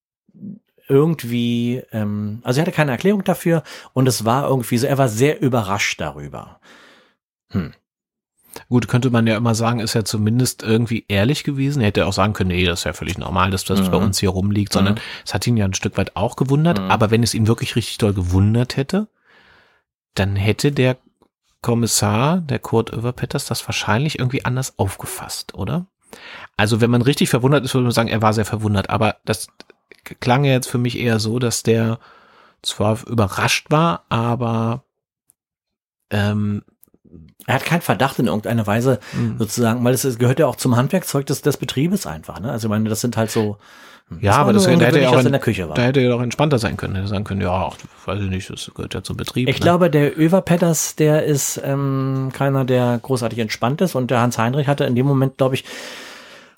irgendwie, ähm, also er hatte keine Erklärung dafür und es war irgendwie so, er war sehr überrascht darüber. Hm. Gut, könnte man ja immer sagen, ist ja zumindest irgendwie ehrlich gewesen. Er hätte auch sagen können, nee, das ist ja völlig normal, dass das mhm. bei uns hier rumliegt, sondern mhm. es hat ihn ja ein Stück weit auch gewundert. Mhm. Aber wenn es ihn wirklich richtig doll gewundert hätte, dann hätte der Kommissar, der Kurt Överpetters, das wahrscheinlich irgendwie anders aufgefasst, oder? Also wenn man richtig verwundert ist, würde man sagen, er war sehr verwundert. Aber das klang jetzt für mich eher so, dass der zwar überrascht war, aber ähm, er hat keinen Verdacht in irgendeiner Weise mhm. sozusagen, weil es gehört ja auch zum Handwerkzeug des, des Betriebes einfach. Ne? Also ich meine, das sind halt so. Hm, ja, aber das, da hätte er auch in, in der Küche war. Da hätte er auch entspannter sein können. Hätte sagen können, ja, ach, weiß ich nicht, das gehört ja zum Betrieb. Ich ne? glaube, der Över Petters, der ist ähm, keiner, der großartig entspannt ist und der Hans Heinrich hatte in dem Moment, glaube ich,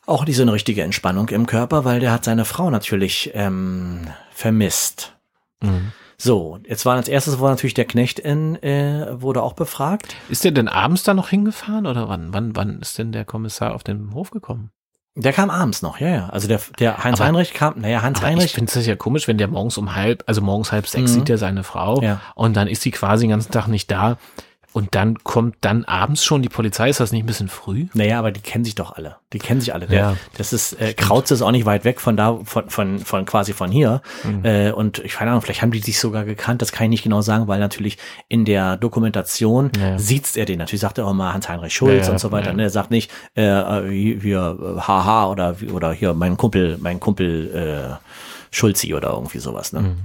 auch nicht so eine richtige Entspannung im Körper, weil der hat seine Frau natürlich ähm, vermisst. Mhm. So, jetzt war als erstes war natürlich der Knecht in, äh, wurde auch befragt. Ist der denn abends da noch hingefahren oder wann? Wann, wann ist denn der Kommissar auf den Hof gekommen? Der kam abends noch, ja, ja. Also der, der Heinz aber, Heinrich kam, naja, Heinz Heinrich. Ich finde es ja komisch, wenn der morgens um halb, also morgens halb sechs mhm. sieht er seine Frau ja. und dann ist sie quasi den ganzen Tag nicht da. Und dann kommt dann abends schon die Polizei. Ist das nicht ein bisschen früh? Naja, aber die kennen sich doch alle. Die kennen sich alle. Ja. Das ist, äh, Krautz ist auch nicht weit weg von da, von, von, von quasi von hier. Mhm. Äh, und ich keine Ahnung, vielleicht haben die sich sogar gekannt. Das kann ich nicht genau sagen, weil natürlich in der Dokumentation ja. sieht's er den. Natürlich sagt er auch mal Hans-Heinrich Schulz ja, und so weiter. Ne? Er sagt nicht, äh, äh hier, haha, oder, oder hier, mein Kumpel, mein Kumpel, äh, Schulzi oder irgendwie sowas. Ne? Mhm.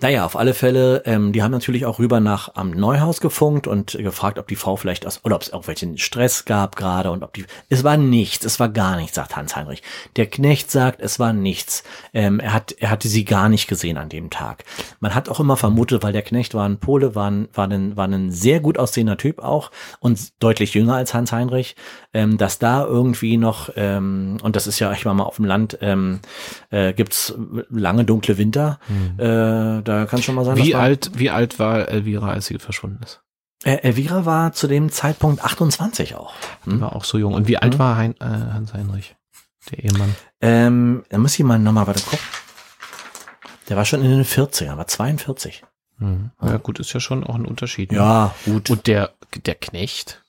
Naja, auf alle Fälle, ähm, die haben natürlich auch rüber nach am Neuhaus gefunkt und gefragt, ob die Frau vielleicht aus, oder ob es irgendwelchen Stress gab gerade und ob die, es war nichts, es war gar nichts, sagt Hans Heinrich. Der Knecht sagt, es war nichts. Ähm, er hat, er hatte sie gar nicht gesehen an dem Tag. Man hat auch immer vermutet, weil der Knecht war ein Pole, war ein, war ein, war ein sehr gut aussehender Typ auch und deutlich jünger als Hans Heinrich, ähm, dass da irgendwie noch, ähm, und das ist ja, ich war mal auf dem Land, ähm, äh, gibt's lange dunkle Winter, mhm. äh, da kann schon mal sein. Wie alt, wie alt war Elvira, als sie verschwunden ist? Äh, Elvira war zu dem Zeitpunkt 28 auch. Hm? War auch so jung. Und wie alt hm? war hein, äh, Hans Heinrich, der Ehemann? Ähm, da muss ich mal nochmal weiter gucken. Der war schon in den 40ern, war 42. Mhm. Ja, gut, ist ja schon auch ein Unterschied. Ne? Ja, gut. Und der, der Knecht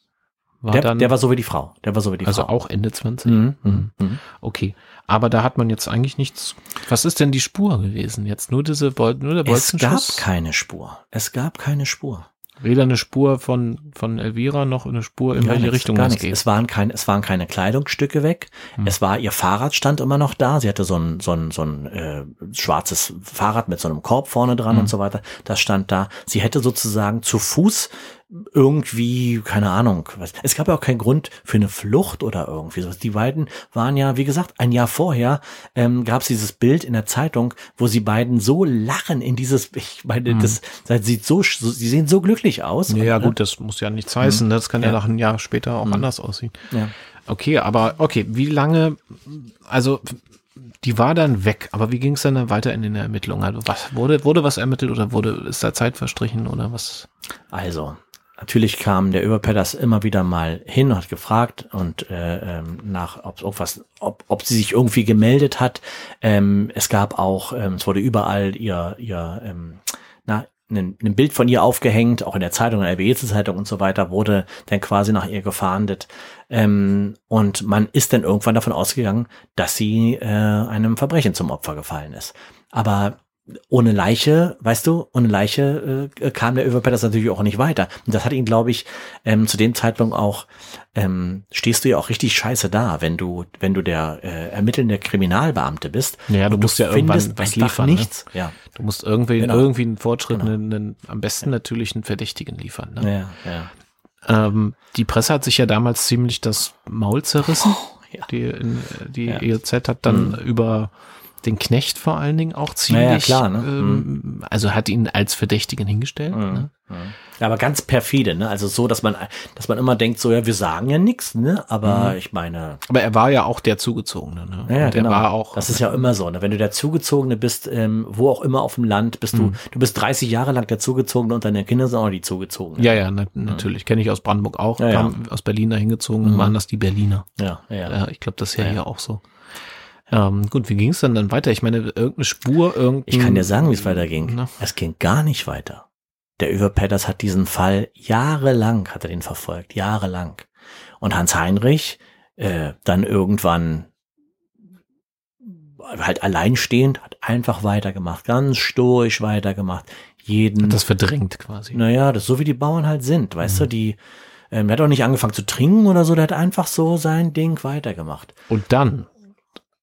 war der, dann. Der war so wie die Frau. Der war so wie die also Frau. auch Ende 20? Mhm. Mhm. mhm. Okay. Aber da hat man jetzt eigentlich nichts. Was ist denn die Spur gewesen? Jetzt nur diese Bol nur der Es gab Bolzenschuss? keine Spur. Es gab keine Spur. Weder eine Spur von, von Elvira noch eine Spur, in Gar welche nichts, Richtung gar das nichts. geht. Es waren keine, es waren keine Kleidungsstücke weg. Es war ihr Fahrrad stand immer noch da. Sie hatte so ein so ein so ein äh, schwarzes Fahrrad mit so einem Korb vorne dran und so weiter. Das stand da. Sie hätte sozusagen zu Fuß irgendwie, keine Ahnung, was. Es gab ja auch keinen Grund für eine Flucht oder irgendwie sowas. Die beiden waren ja, wie gesagt, ein Jahr vorher ähm, gab es dieses Bild in der Zeitung, wo sie beiden so lachen in dieses, ich meine, das, das sieht so, so, sie sehen so glücklich aus. Ja, Und, ne? gut, das muss ja nichts heißen. Das kann ja, Ja. nach einem Jahr später auch anders aussehen. Ja. Okay, aber okay, wie lange, also die war dann weg, aber wie ging es dann weiter in den Ermittlungen? Also was wurde, wurde was ermittelt oder wurde, ist da Zeit verstrichen oder was? Also, natürlich kam der Überpedders immer wieder mal hin und hat gefragt und äh, ähm, nach, ob, ob, was, ob, ob sie sich irgendwie gemeldet hat. Ähm, es gab auch, ähm, es wurde überall ihr, ihr ähm, na, ein, ein Bild von ihr aufgehängt, auch in der Zeitung, in der RBE-Zeitung und so weiter, wurde dann quasi nach ihr gefahndet. Ähm, und man ist dann irgendwann davon ausgegangen, dass sie äh, einem Verbrechen zum Opfer gefallen ist. Aber ohne Leiche, weißt du, ohne Leiche äh, kam der Overpetters natürlich auch nicht weiter. Und das hat ihn, glaube ich, ähm, zu dem Zeitpunkt auch, ähm, stehst du ja auch richtig scheiße da, wenn du, wenn du der äh, ermittelnde Kriminalbeamte bist. Ja, du musst ja irgendwann was liefern, ne? Nichts. Ja, Du musst irgendwie, Genau. irgendwie einen Fortschritt, Genau. einen, einen, am besten natürlich einen Verdächtigen liefern. Ne? ja, ja. Ähm, die Presse hat sich ja damals ziemlich das Maul zerrissen. ja. Die, in, die Ja. EOZ hat dann über den Knecht vor allen Dingen auch ziemlich, klar, ne? ähm, also hat ihn als Verdächtigen hingestellt. Ne? Ja, aber ganz perfide, ne? Also so, dass man, dass man immer denkt, so ja, wir sagen ja nichts, ne? Aber ich meine, Aber er war ja auch der Zugezogene. Ne? Ja, ja, Und er genau. war auch. das ist ja immer so. Ne? Wenn du der Zugezogene bist, ähm, wo auch immer auf dem Land, bist du, du bist 30 Jahre lang der Zugezogene und deine Kinder sind auch die Zugezogenen. ja, ja, na, natürlich. Kenne ich aus Brandenburg auch. Ja, ja. Kam aus Berlin da hingezogen, dann waren das die Berliner. ja, ja. Ja, ich glaube, das ist ja, Ja, ja. hier auch so. Ähm, gut, wie ging es dann dann weiter? Ich meine, irgendeine Spur, irgendein. Ich kann dir sagen, wie es weiterging. Na. Es ging gar nicht weiter. Der Überpedders hat diesen Fall jahrelang, hat er den verfolgt, jahrelang. Und Hans Heinrich, äh, dann irgendwann halt alleinstehend, hat einfach weitergemacht, ganz stoisch weitergemacht. Jeden, Hat das verdrängt quasi. naja, das ist so wie die Bauern halt sind, weißt Mhm. du, die, ähm, der hat auch nicht angefangen zu trinken oder so, der hat einfach so sein Ding weitergemacht. Und dann,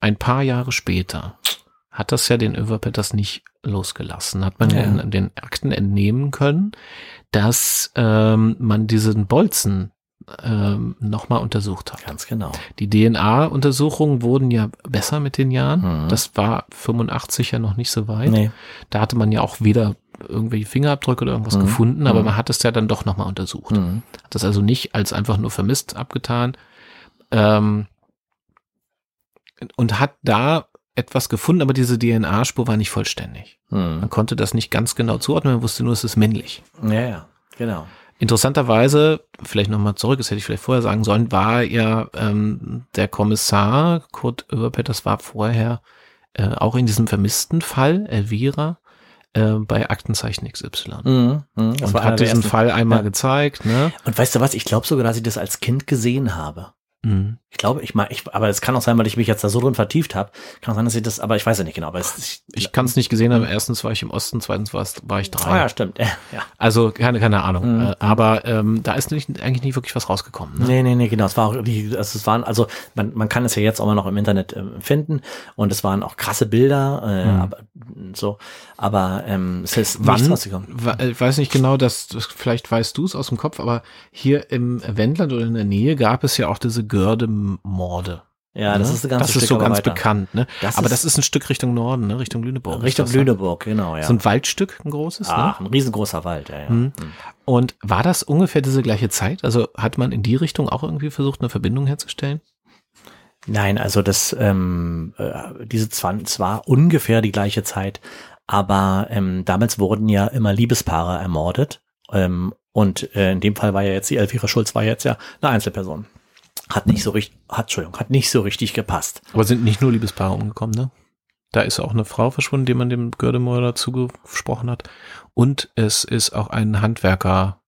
ein paar Jahre später, hat das ja den Överpetters nicht losgelassen. Hat man Ja. in den Akten entnehmen können, dass ähm, man diesen Bolzen ähm, nochmal untersucht hat. Ganz genau. Die DNA-Untersuchungen wurden ja besser mit den Jahren. Mhm. Das war 85 ja noch nicht so weit. Nee. Da hatte man ja auch weder irgendwelche Fingerabdrücke oder irgendwas Mhm. gefunden, aber Mhm. man hat es ja dann doch nochmal untersucht. Mhm. Hat das also nicht als einfach nur vermisst abgetan. Ähm, und hat da etwas gefunden, aber diese DNA-Spur war nicht vollständig. Mhm. Man konnte das nicht ganz genau zuordnen, man wusste nur, es ist männlich. Ja, ja, genau. Interessanterweise, vielleicht nochmal zurück, das hätte ich vielleicht vorher sagen sollen, war ja ähm, der Kommissar Kurt Oeberpetters war vorher äh, auch in diesem vermissten Fall, Elvira, äh, bei Aktenzeichen XY. Mhm. Das Und hat diesen ersten- Fall einmal Ja. gezeigt, ne? Und weißt du was? Ich glaube sogar, dass ich das als Kind gesehen habe. Mhm. Ich glaube, ich meine, ich, aber es kann auch sein, weil ich mich jetzt da so drin vertieft habe. Kann auch sein, dass ich das, aber ich weiß ja nicht genau. Aber es, ich, Ich kann es nicht gesehen haben. Erstens war ich im Osten, zweitens war, war ich drei. Ah ja, stimmt. Ja. Also keine, keine Ahnung. Mhm. Äh, aber ähm, da ist nicht, eigentlich nicht wirklich was rausgekommen. Ne? Nee, nee, nee, genau. Es war auch, die, also es waren, also man, man kann es ja jetzt auch mal noch im Internet ähm, finden und es waren auch krasse Bilder, äh, Mhm. aber so, aber ähm, es ist Wann? nichts rausgekommen. Wa- äh, Ich weiß nicht genau, dass, das, vielleicht weißt du es aus dem Kopf, aber hier im Wendland oder in der Nähe gab es ja auch diese Görde-Morde. Ja, das ne? ist ein ganzes Das Stück ist so ganz weiter. bekannt, ne? Das aber ist- das ist ein Stück Richtung Norden, ne? Richtung Lüneburg. Richtung ne? Lüneburg, genau, ja. So ein Waldstück, ein großes, ah, ne? ein riesengroßer Wald, ja, ja. Mhm. Mhm. Und war das ungefähr diese gleiche Zeit? Also hat man in die Richtung auch irgendwie versucht, eine Verbindung herzustellen? Nein, also das, ähm, äh, diese zwar, zwar ungefähr die gleiche Zeit, aber ähm, damals wurden ja immer Liebespaare ermordet. Ähm, und äh, in dem Fall war ja jetzt die Elvira Schulz war jetzt ja eine Einzelperson. Hat nicht so richtig, hat, Entschuldigung, hat nicht so richtig gepasst. Aber sind nicht nur Liebespaare umgekommen, ne? Da ist auch eine Frau verschwunden, die man dem Gördemörder zugesprochen hat. Und es ist auch ein Handwerker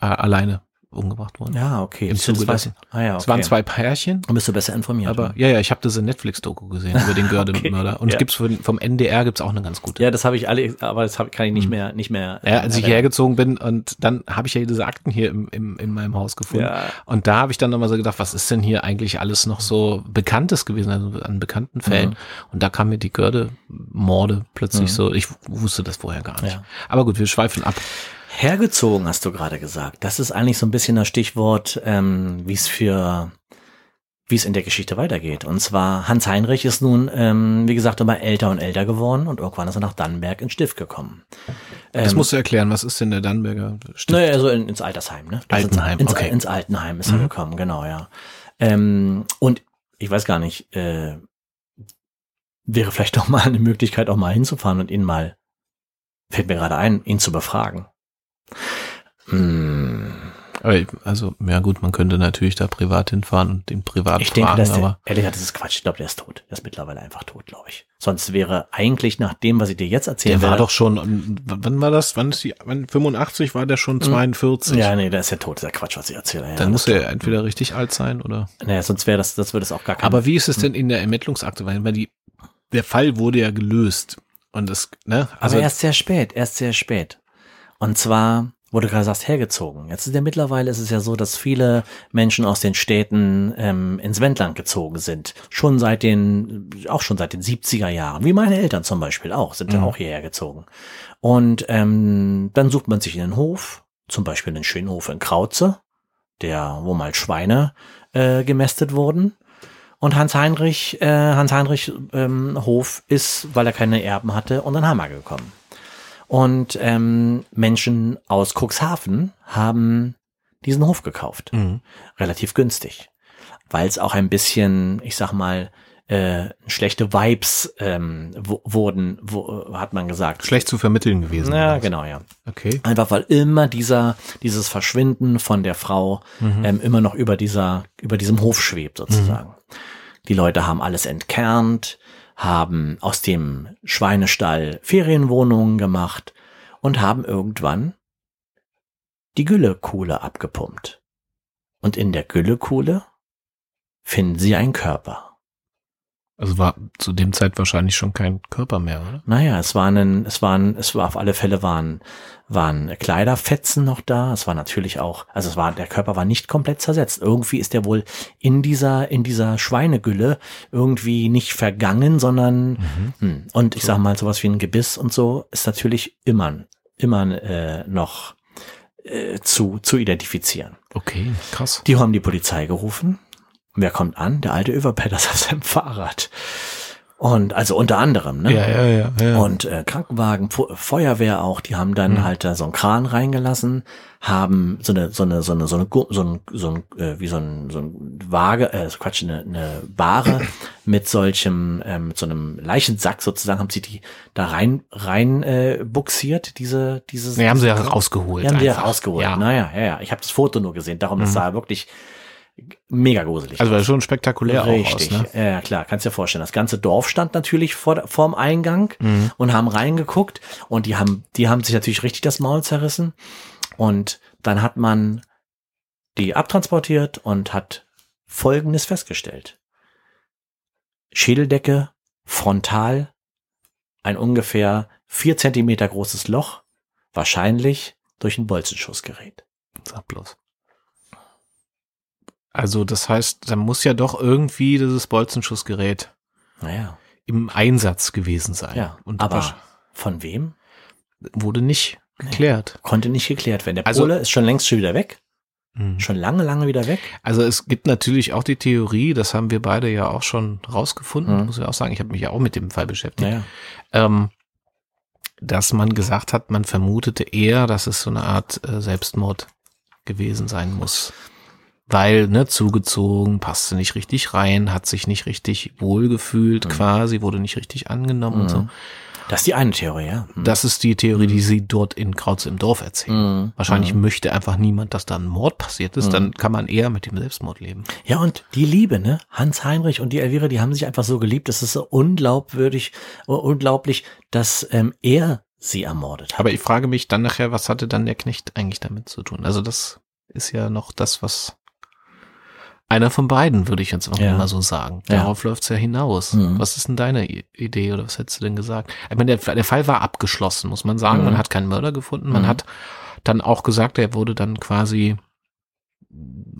äh, alleine umgebracht wurden. Ja, okay. Im das Zuge dessen. Ah, ja, okay. Es waren zwei Pärchen, Dann bist du besser informiert. aber ne? ja, ja, ich habe diese Netflix-Doku gesehen über den Görde-Mörder. Und ja. es gibt's von, vom NDR gibt's auch eine ganz gute. ja, das habe ich alle, aber das hab, kann ich nicht mehr, nicht mehr. Hm. Ja, als ich erinnern. hierher gezogen bin und dann habe ich ja diese Akten hier im, im, in meinem Haus gefunden. Ja. Und da habe ich dann nochmal so gedacht, was ist denn hier eigentlich alles noch so Bekanntes gewesen, also an bekannten Fällen. Mhm. Und da kam mir die Görde-Morde plötzlich so, ich wusste das vorher gar nicht. Ja. Aber gut, wir schweifen ab. Hergezogen, hast du gerade gesagt. Das ist eigentlich so ein bisschen das Stichwort, ähm, wie es für, wie es in der Geschichte weitergeht. Und zwar Hans Heinrich ist nun, ähm, wie gesagt, immer älter und älter geworden und irgendwann ist er nach Dannenberg ins Stift gekommen. Das Ähm, musst du erklären, was ist denn der Dannenberger Stift? Naja, also in, ins Altersheim, ne? Das Altenheim, ins, okay. Ins Altenheim ist er gekommen, genau, ja. Ähm, und ich weiß gar nicht, äh, wäre vielleicht doch mal eine Möglichkeit, auch mal hinzufahren und ihn mal, fällt mir gerade ein, ihn zu befragen. Hm, Also, ja gut, man könnte natürlich da privat hinfahren und den privat ich denke, fragen, dass der, aber ehrlich gesagt, das ist Quatsch. Ich glaube, der ist tot. Der ist mittlerweile einfach tot, glaube ich. Sonst wäre eigentlich nach dem, was ich dir jetzt erzählen der war doch schon, ähm, wann war das? Wann ist die, wann, 85 war der schon 42? Ja, nee, der ist ja tot. Das ist ja Quatsch, was ich erzähle. Ja, Dann muss er entweder richtig alt sein oder Naja, sonst wäre das, das würde es auch gar kein Aber wie ist es denn in der Ermittlungsakte? Weil weil die, der Fall wurde ja gelöst. Und das, ne? Also, Aber erst sehr spät, erst sehr spät. Und zwar, wo du gerade sagst, hergezogen. Jetzt ist ja mittlerweile ist es ja so, dass viele Menschen aus den Städten ähm, ins Wendland gezogen sind. Schon seit den, auch schon seit den 70er Jahren. Wie meine Eltern zum Beispiel auch, sind ja Mhm. auch hierher gezogen. Und ähm, dann sucht man sich einen Hof, zum Beispiel einen schönen Hof in Krauze, der, wo mal Schweine äh, gemästet wurden. Und Hans Heinrich, äh, Hans Heinrich ähm, Hof ist, weil er keine Erben hatte, unter den Hammer gekommen. Und ähm, Menschen aus Cuxhaven haben diesen Hof gekauft. Mhm. Relativ günstig. Weil es auch ein bisschen, ich sag mal, äh, schlechte Vibes ähm, wo, wurden, wo, hat man gesagt. schlecht zu vermitteln gewesen. Ja, was? genau, ja. Okay. Einfach weil immer dieser, dieses Verschwinden von der Frau Mhm. ähm, immer noch über dieser, über diesem Hof schwebt sozusagen. Die Leute haben alles entkernt, haben aus dem Schweinestall Ferienwohnungen gemacht und haben irgendwann die Güllekuhle abgepumpt. Und in der Güllekuhle finden sie einen Körper. Also war zu dem Zeit wahrscheinlich schon kein Körper mehr, oder? Naja, es waren, es waren, es war auf alle Fälle waren, waren Kleiderfetzen noch da. Es war natürlich auch, also es war, der Körper war nicht komplett zersetzt. Irgendwie ist der wohl in dieser, in dieser Schweinegülle irgendwie nicht vergangen, sondern, hm, und ich sag mal, sowas wie ein Gebiss und so ist natürlich immer, immer äh, noch äh, zu, zu identifizieren. Okay, krass. Die haben die Polizei gerufen. Wer kommt an? Der alte Överpetters auf seinem Fahrrad. Und also unter anderem, ne? Ja, ja, ja. ja. Und äh, Krankenwagen, Fu- Feuerwehr auch, die haben dann Mhm. halt da so einen Kran reingelassen, haben so eine so eine so eine so eine so ein so ein äh, wie so ein so ein Waage, äh, Quatsch, eine, eine Bahre mit solchem ähm, mit so einem Leichensack sozusagen haben sie die da rein rein äh, buxiert, diese diese nee, haben sie ja rausgeholt. die haben die ja rausgeholt. Ja. Naja, ja, ja. Ich habe das Foto nur gesehen, darum das sah wirklich mega gruselig. Also war schon spektakulär Richtig, aus, ne? ja klar, kannst dir vorstellen. Das ganze Dorf stand natürlich vor, vorm Eingang Mhm. und haben reingeguckt und die haben, die haben sich natürlich richtig das Maul zerrissen und dann hat man die abtransportiert und hat Folgendes festgestellt. Schädeldecke, frontal, ein ungefähr vier Zentimeter großes Loch, wahrscheinlich durch ein Bolzenschussgerät. Sag bloß. Also das heißt, da muss ja doch irgendwie dieses Bolzenschussgerät Naja, im Einsatz gewesen sein. ja. Und aber von wem? wurde nicht geklärt. Konnte nicht geklärt werden. Der Also- Pole ist schon längst schon wieder weg. Mhm. Schon lange, lange wieder weg. Also es gibt natürlich auch die Theorie, das haben wir beide ja auch schon rausgefunden, Mhm. muss ich auch sagen, ich habe mich ja auch mit dem Fall beschäftigt, Naja. ähm, dass man gesagt hat, man vermutete eher, dass es so eine Art äh, Selbstmord gewesen sein muss. Weil, ne, zugezogen, passte nicht richtig rein, hat sich nicht richtig wohlgefühlt Mhm. quasi, wurde nicht richtig angenommen und so. Mhm. Das ist die eine Theorie, ja. Mhm. Das ist die Theorie, die sie dort in Krautz im Dorf erzählen. Mhm. Wahrscheinlich Mhm. möchte einfach niemand, dass da ein Mord passiert ist, Mhm. dann kann man eher mit dem Selbstmord leben. Ja, und die Liebe, ne? Hans Heinrich und die Elvira, die haben sich einfach so geliebt. Es ist so unglaubwürdig, unglaublich, dass ähm, er sie ermordet hat. Aber ich frage mich dann nachher, was hatte dann der Knecht eigentlich damit zu tun? Also das ist ja noch das, was einer von beiden, würde ich jetzt auch Ja. mal so sagen. Ja. Darauf läuft's ja hinaus. Mhm. Was ist denn deine Idee oder was hättest du denn gesagt? Ich meine, der, der Fall war abgeschlossen, muss man sagen. Mhm. Man hat keinen Mörder gefunden. Man Mhm. hat dann auch gesagt, er wurde dann quasi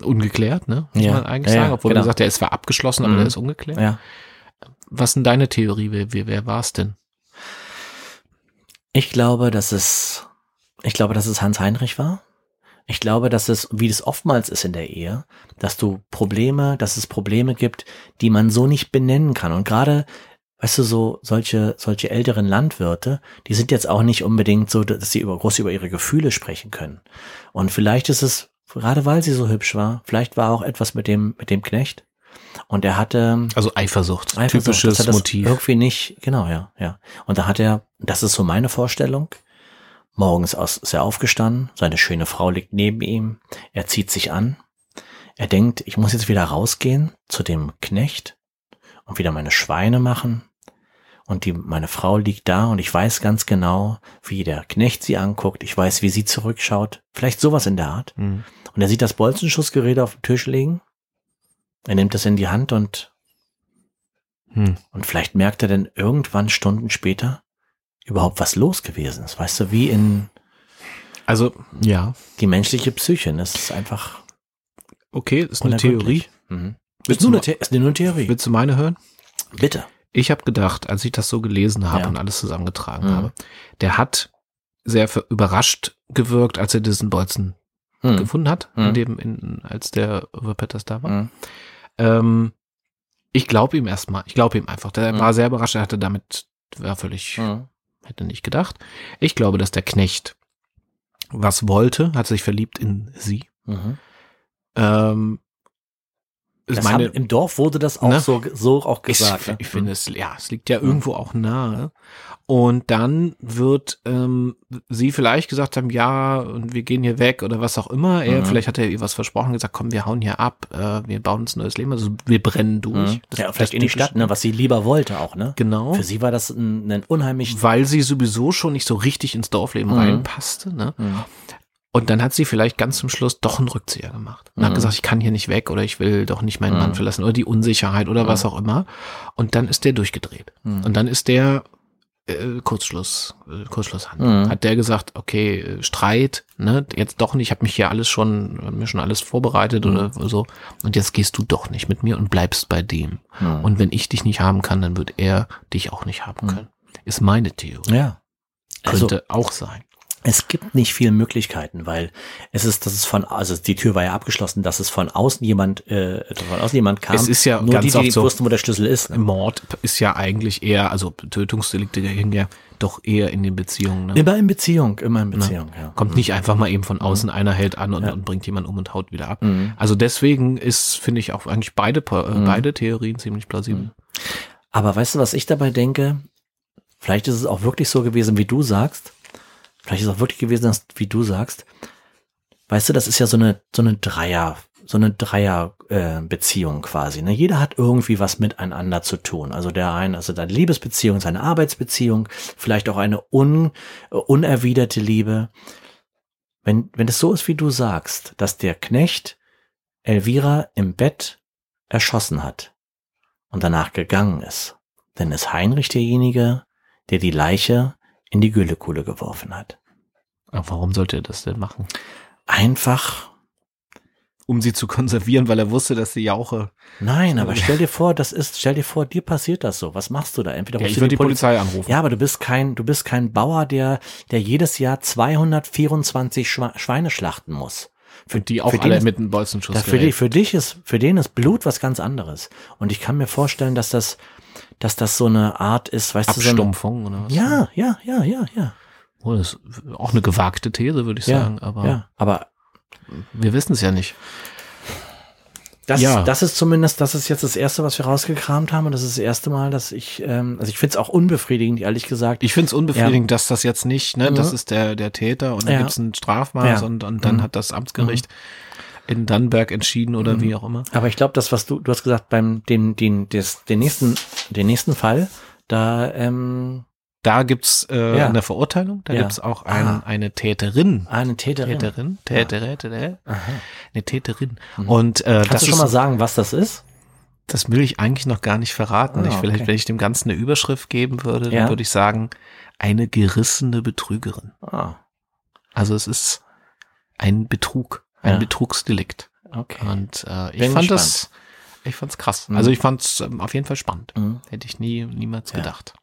ungeklärt, ne? Muss Ja. man eigentlich Ja, sagen. ja, Obwohl genau. man gesagt, der ist zwar abgeschlossen, aber Mhm. der ist ungeklärt. Ja. Was ist denn deine Theorie? Wer, wer, wer war es denn? Ich glaube, dass es, ich glaube, dass es Hans Heinrich war. Ich glaube, dass es, wie es oftmals ist in der Ehe, dass du Probleme, dass es Probleme gibt, die man so nicht benennen kann. Und gerade, weißt du, so solche, solche älteren Landwirte, die sind jetzt auch nicht unbedingt so, dass sie über, groß über ihre Gefühle sprechen können. Und vielleicht ist es, gerade weil sie so hübsch war, vielleicht war auch etwas mit dem, mit dem Knecht. Und er hatte, Also Eifersucht, Eifersucht, typisches das Motiv. Irgendwie nicht, genau, ja, ja. Und da hat er, das ist so meine Vorstellung. Morgens aus, ist er aufgestanden, seine schöne Frau liegt neben ihm, er zieht sich an, er denkt, ich muss jetzt wieder rausgehen zu dem Knecht und wieder meine Schweine machen. Und die, meine Frau liegt da und ich weiß ganz genau, wie der Knecht sie anguckt, ich weiß, wie sie zurückschaut, vielleicht sowas in der Art. Mhm. Und er sieht das Bolzenschussgerät auf dem Tisch liegen, er nimmt es in die Hand und Hm. und vielleicht merkt er dann irgendwann Stunden später überhaupt, was los gewesen ist. Weißt du, wie in Also, ja, die menschliche Psyche. Das ist einfach okay, ist eine. Theorie. Mhm. Ist nur eine, The ist nur eine Theorie. Willst du meine hören? Bitte. Ich habe gedacht, als ich das so gelesen habe Ja. und alles zusammengetragen Mhm. habe, der hat sehr überrascht gewirkt, als er diesen Bolzen Mhm. gefunden hat, Mhm. in dem, in, als der Peters da war. Mhm. Ähm, ich glaube ihm erstmal. Ich glaube ihm einfach. Der Mhm. war sehr überrascht. Er hatte damit, war völlig, Mhm. Hätte nicht gedacht. Ich glaube, dass der Knecht was wollte, hat sich verliebt in sie. Mhm. Ähm, Das meine, haben, Im Dorf wurde das auch Ne? so, so auch gesagt. ich, ne? ich finde es, ja, es liegt ja irgendwo auch nahe. Und dann wird ähm, sie vielleicht gesagt haben, ja, und wir gehen hier weg oder was auch immer. Er, Mhm. vielleicht hat er ihr was versprochen, gesagt, komm, wir hauen hier ab, äh, wir bauen uns ein neues Leben, also wir brennen durch. Mhm. Das- ja, vielleicht in die Stadt, ne, was sie lieber wollte auch, ne? Genau. Für sie war das ein, ein unheimlich. Weil sie sowieso schon nicht so richtig ins Dorfleben Mhm. reinpasste, ne? Und dann hat sie vielleicht ganz zum Schluss doch einen Rückzieher gemacht. Und hat Mhm. gesagt, ich kann hier nicht weg oder ich will doch nicht meinen Mhm. Mann verlassen oder die Unsicherheit oder Mhm. was auch immer. Und dann ist der durchgedreht. Mhm. Und dann ist der äh, Kurzschluss, äh, Kurzschlusshandlung. Mhm. Hat der gesagt, okay, äh, Streit, ne, jetzt doch nicht, ich habe mich hier alles schon, hab mir schon alles vorbereitet Mhm. oder so. Und jetzt gehst du doch nicht mit mir und bleibst bei dem. Und wenn ich dich nicht haben kann, dann wird er dich auch nicht haben können. Ist meine Theorie. ja. Also, Könnte auch sein. Es gibt nicht viele Möglichkeiten, weil es ist, dass es von, also die Tür war ja abgeschlossen, dass es von außen jemand, äh, von außen jemand kam. Es ist ja nur ganz die, die nicht so- wussten, wo der Schlüssel ist. Ne? Mord ist ja eigentlich eher, also Tötungsdelikte hängen ja doch eher in den Beziehungen. Ne? Immer in Beziehung, immer in Beziehung, ja. Kommt nicht einfach mal eben von außen, einer hält an und, Ja. und bringt jemanden um und haut wieder ab. Mhm. Also deswegen ist, finde ich, auch eigentlich beide, äh, Mhm. beide Theorien ziemlich plausibel. Aber weißt du, was ich dabei denke? Vielleicht ist es auch wirklich so gewesen, wie du sagst. Vielleicht ist es auch wirklich gewesen, dass, wie du sagst. Weißt du, das ist ja so eine, so eine Dreier, so eine Dreier, äh, quasi. Ne? Jeder hat irgendwie was miteinander zu tun. Also der eine, also deine Liebesbeziehung, seine Arbeitsbeziehung, vielleicht auch eine un, äh, unerwiderte Liebe. Wenn, wenn es so ist, wie du sagst, dass der Knecht Elvira im Bett erschossen hat und danach gegangen ist, dann ist Heinrich derjenige, der die Leiche in die Güllekuhle geworfen hat. Aber warum sollte er das denn machen? Einfach, Um sie zu konservieren, weil er wusste, dass die Jauche. nein, aber stell dir vor, das ist, stell dir vor, dir passiert das so. Was machst du da? Entweder Ja, ich würde die Polizei anrufen. Ja, aber du bist kein, du bist kein Bauer, der, der jedes Jahr 224 Schwa- Schweine schlachten muss. Für, die auch für den alle ist- mit einem Bolzenschuss. Da für, dich, für dich ist, für den ist Blut was ganz anderes. Und ich kann mir vorstellen, dass das, dass das so eine Art ist, weißt du, so eine, Abstumpfung oder was? ja, ja, ja, ja, ja, Oh, das ist auch eine gewagte These, würde ich ja, sagen. Aber ja. Aber wir wissen es ja nicht. Das, Ja. das ist zumindest, das ist jetzt das erste, was wir rausgekramt haben. Und das ist das erste Mal, dass ich, ähm, also ich finde es auch unbefriedigend, ehrlich gesagt. Ich finde es unbefriedigend, dass das jetzt nicht, ne, das Mhm. ist der, der Täter und da Ja. gibt's ein Strafmaß Ja. und, und dann Mhm. hat das Amtsgericht in Dannenberg entschieden oder wie auch immer. Aber ich glaube, das, was du, du hast gesagt, beim den, den, des, den nächsten, den nächsten Fall, da, ähm, da gibt's äh, Ja. eine Verurteilung, da Ja. gibt's auch ein, Ah. eine Täterin. Eine Täterin. Täterin, Tätere, Tätere, Aha. eine Täterin. Und äh, Kannst das du schon ist, mal sagen, was das ist? das will ich eigentlich noch gar nicht verraten. Ah, ich, vielleicht, okay. wenn ich dem Ganzen eine Überschrift geben würde, Ja. dann würde ich sagen, eine gerissene Betrügerin. Ah, Also es ist ein Betrug, ein Ja. Betrugsdelikt. okay. Und äh, ich Bin fand gespannt. das, ich fand's krass. Mhm. Also ich fand's ähm, auf jeden Fall spannend. Mhm. Hätte ich nie, niemals Ja. gedacht.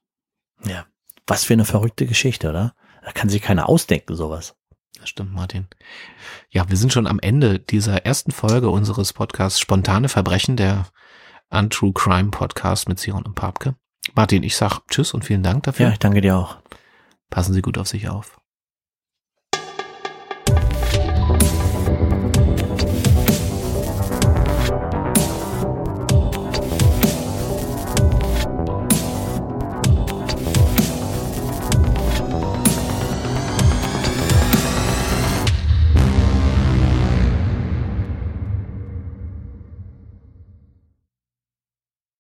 Ja. Was für eine verrückte Geschichte, oder? Da kann sich keiner ausdenken, sowas. Das stimmt, Martin. Ja, wir sind schon am Ende dieser ersten Folge unseres Podcasts Spontane Verbrechen, der Untrue Crime Podcast mit Siron und Papke. Martin, ich sag Tschüss und vielen Dank dafür. Ja, ich danke dir auch. Passen Sie gut auf sich auf.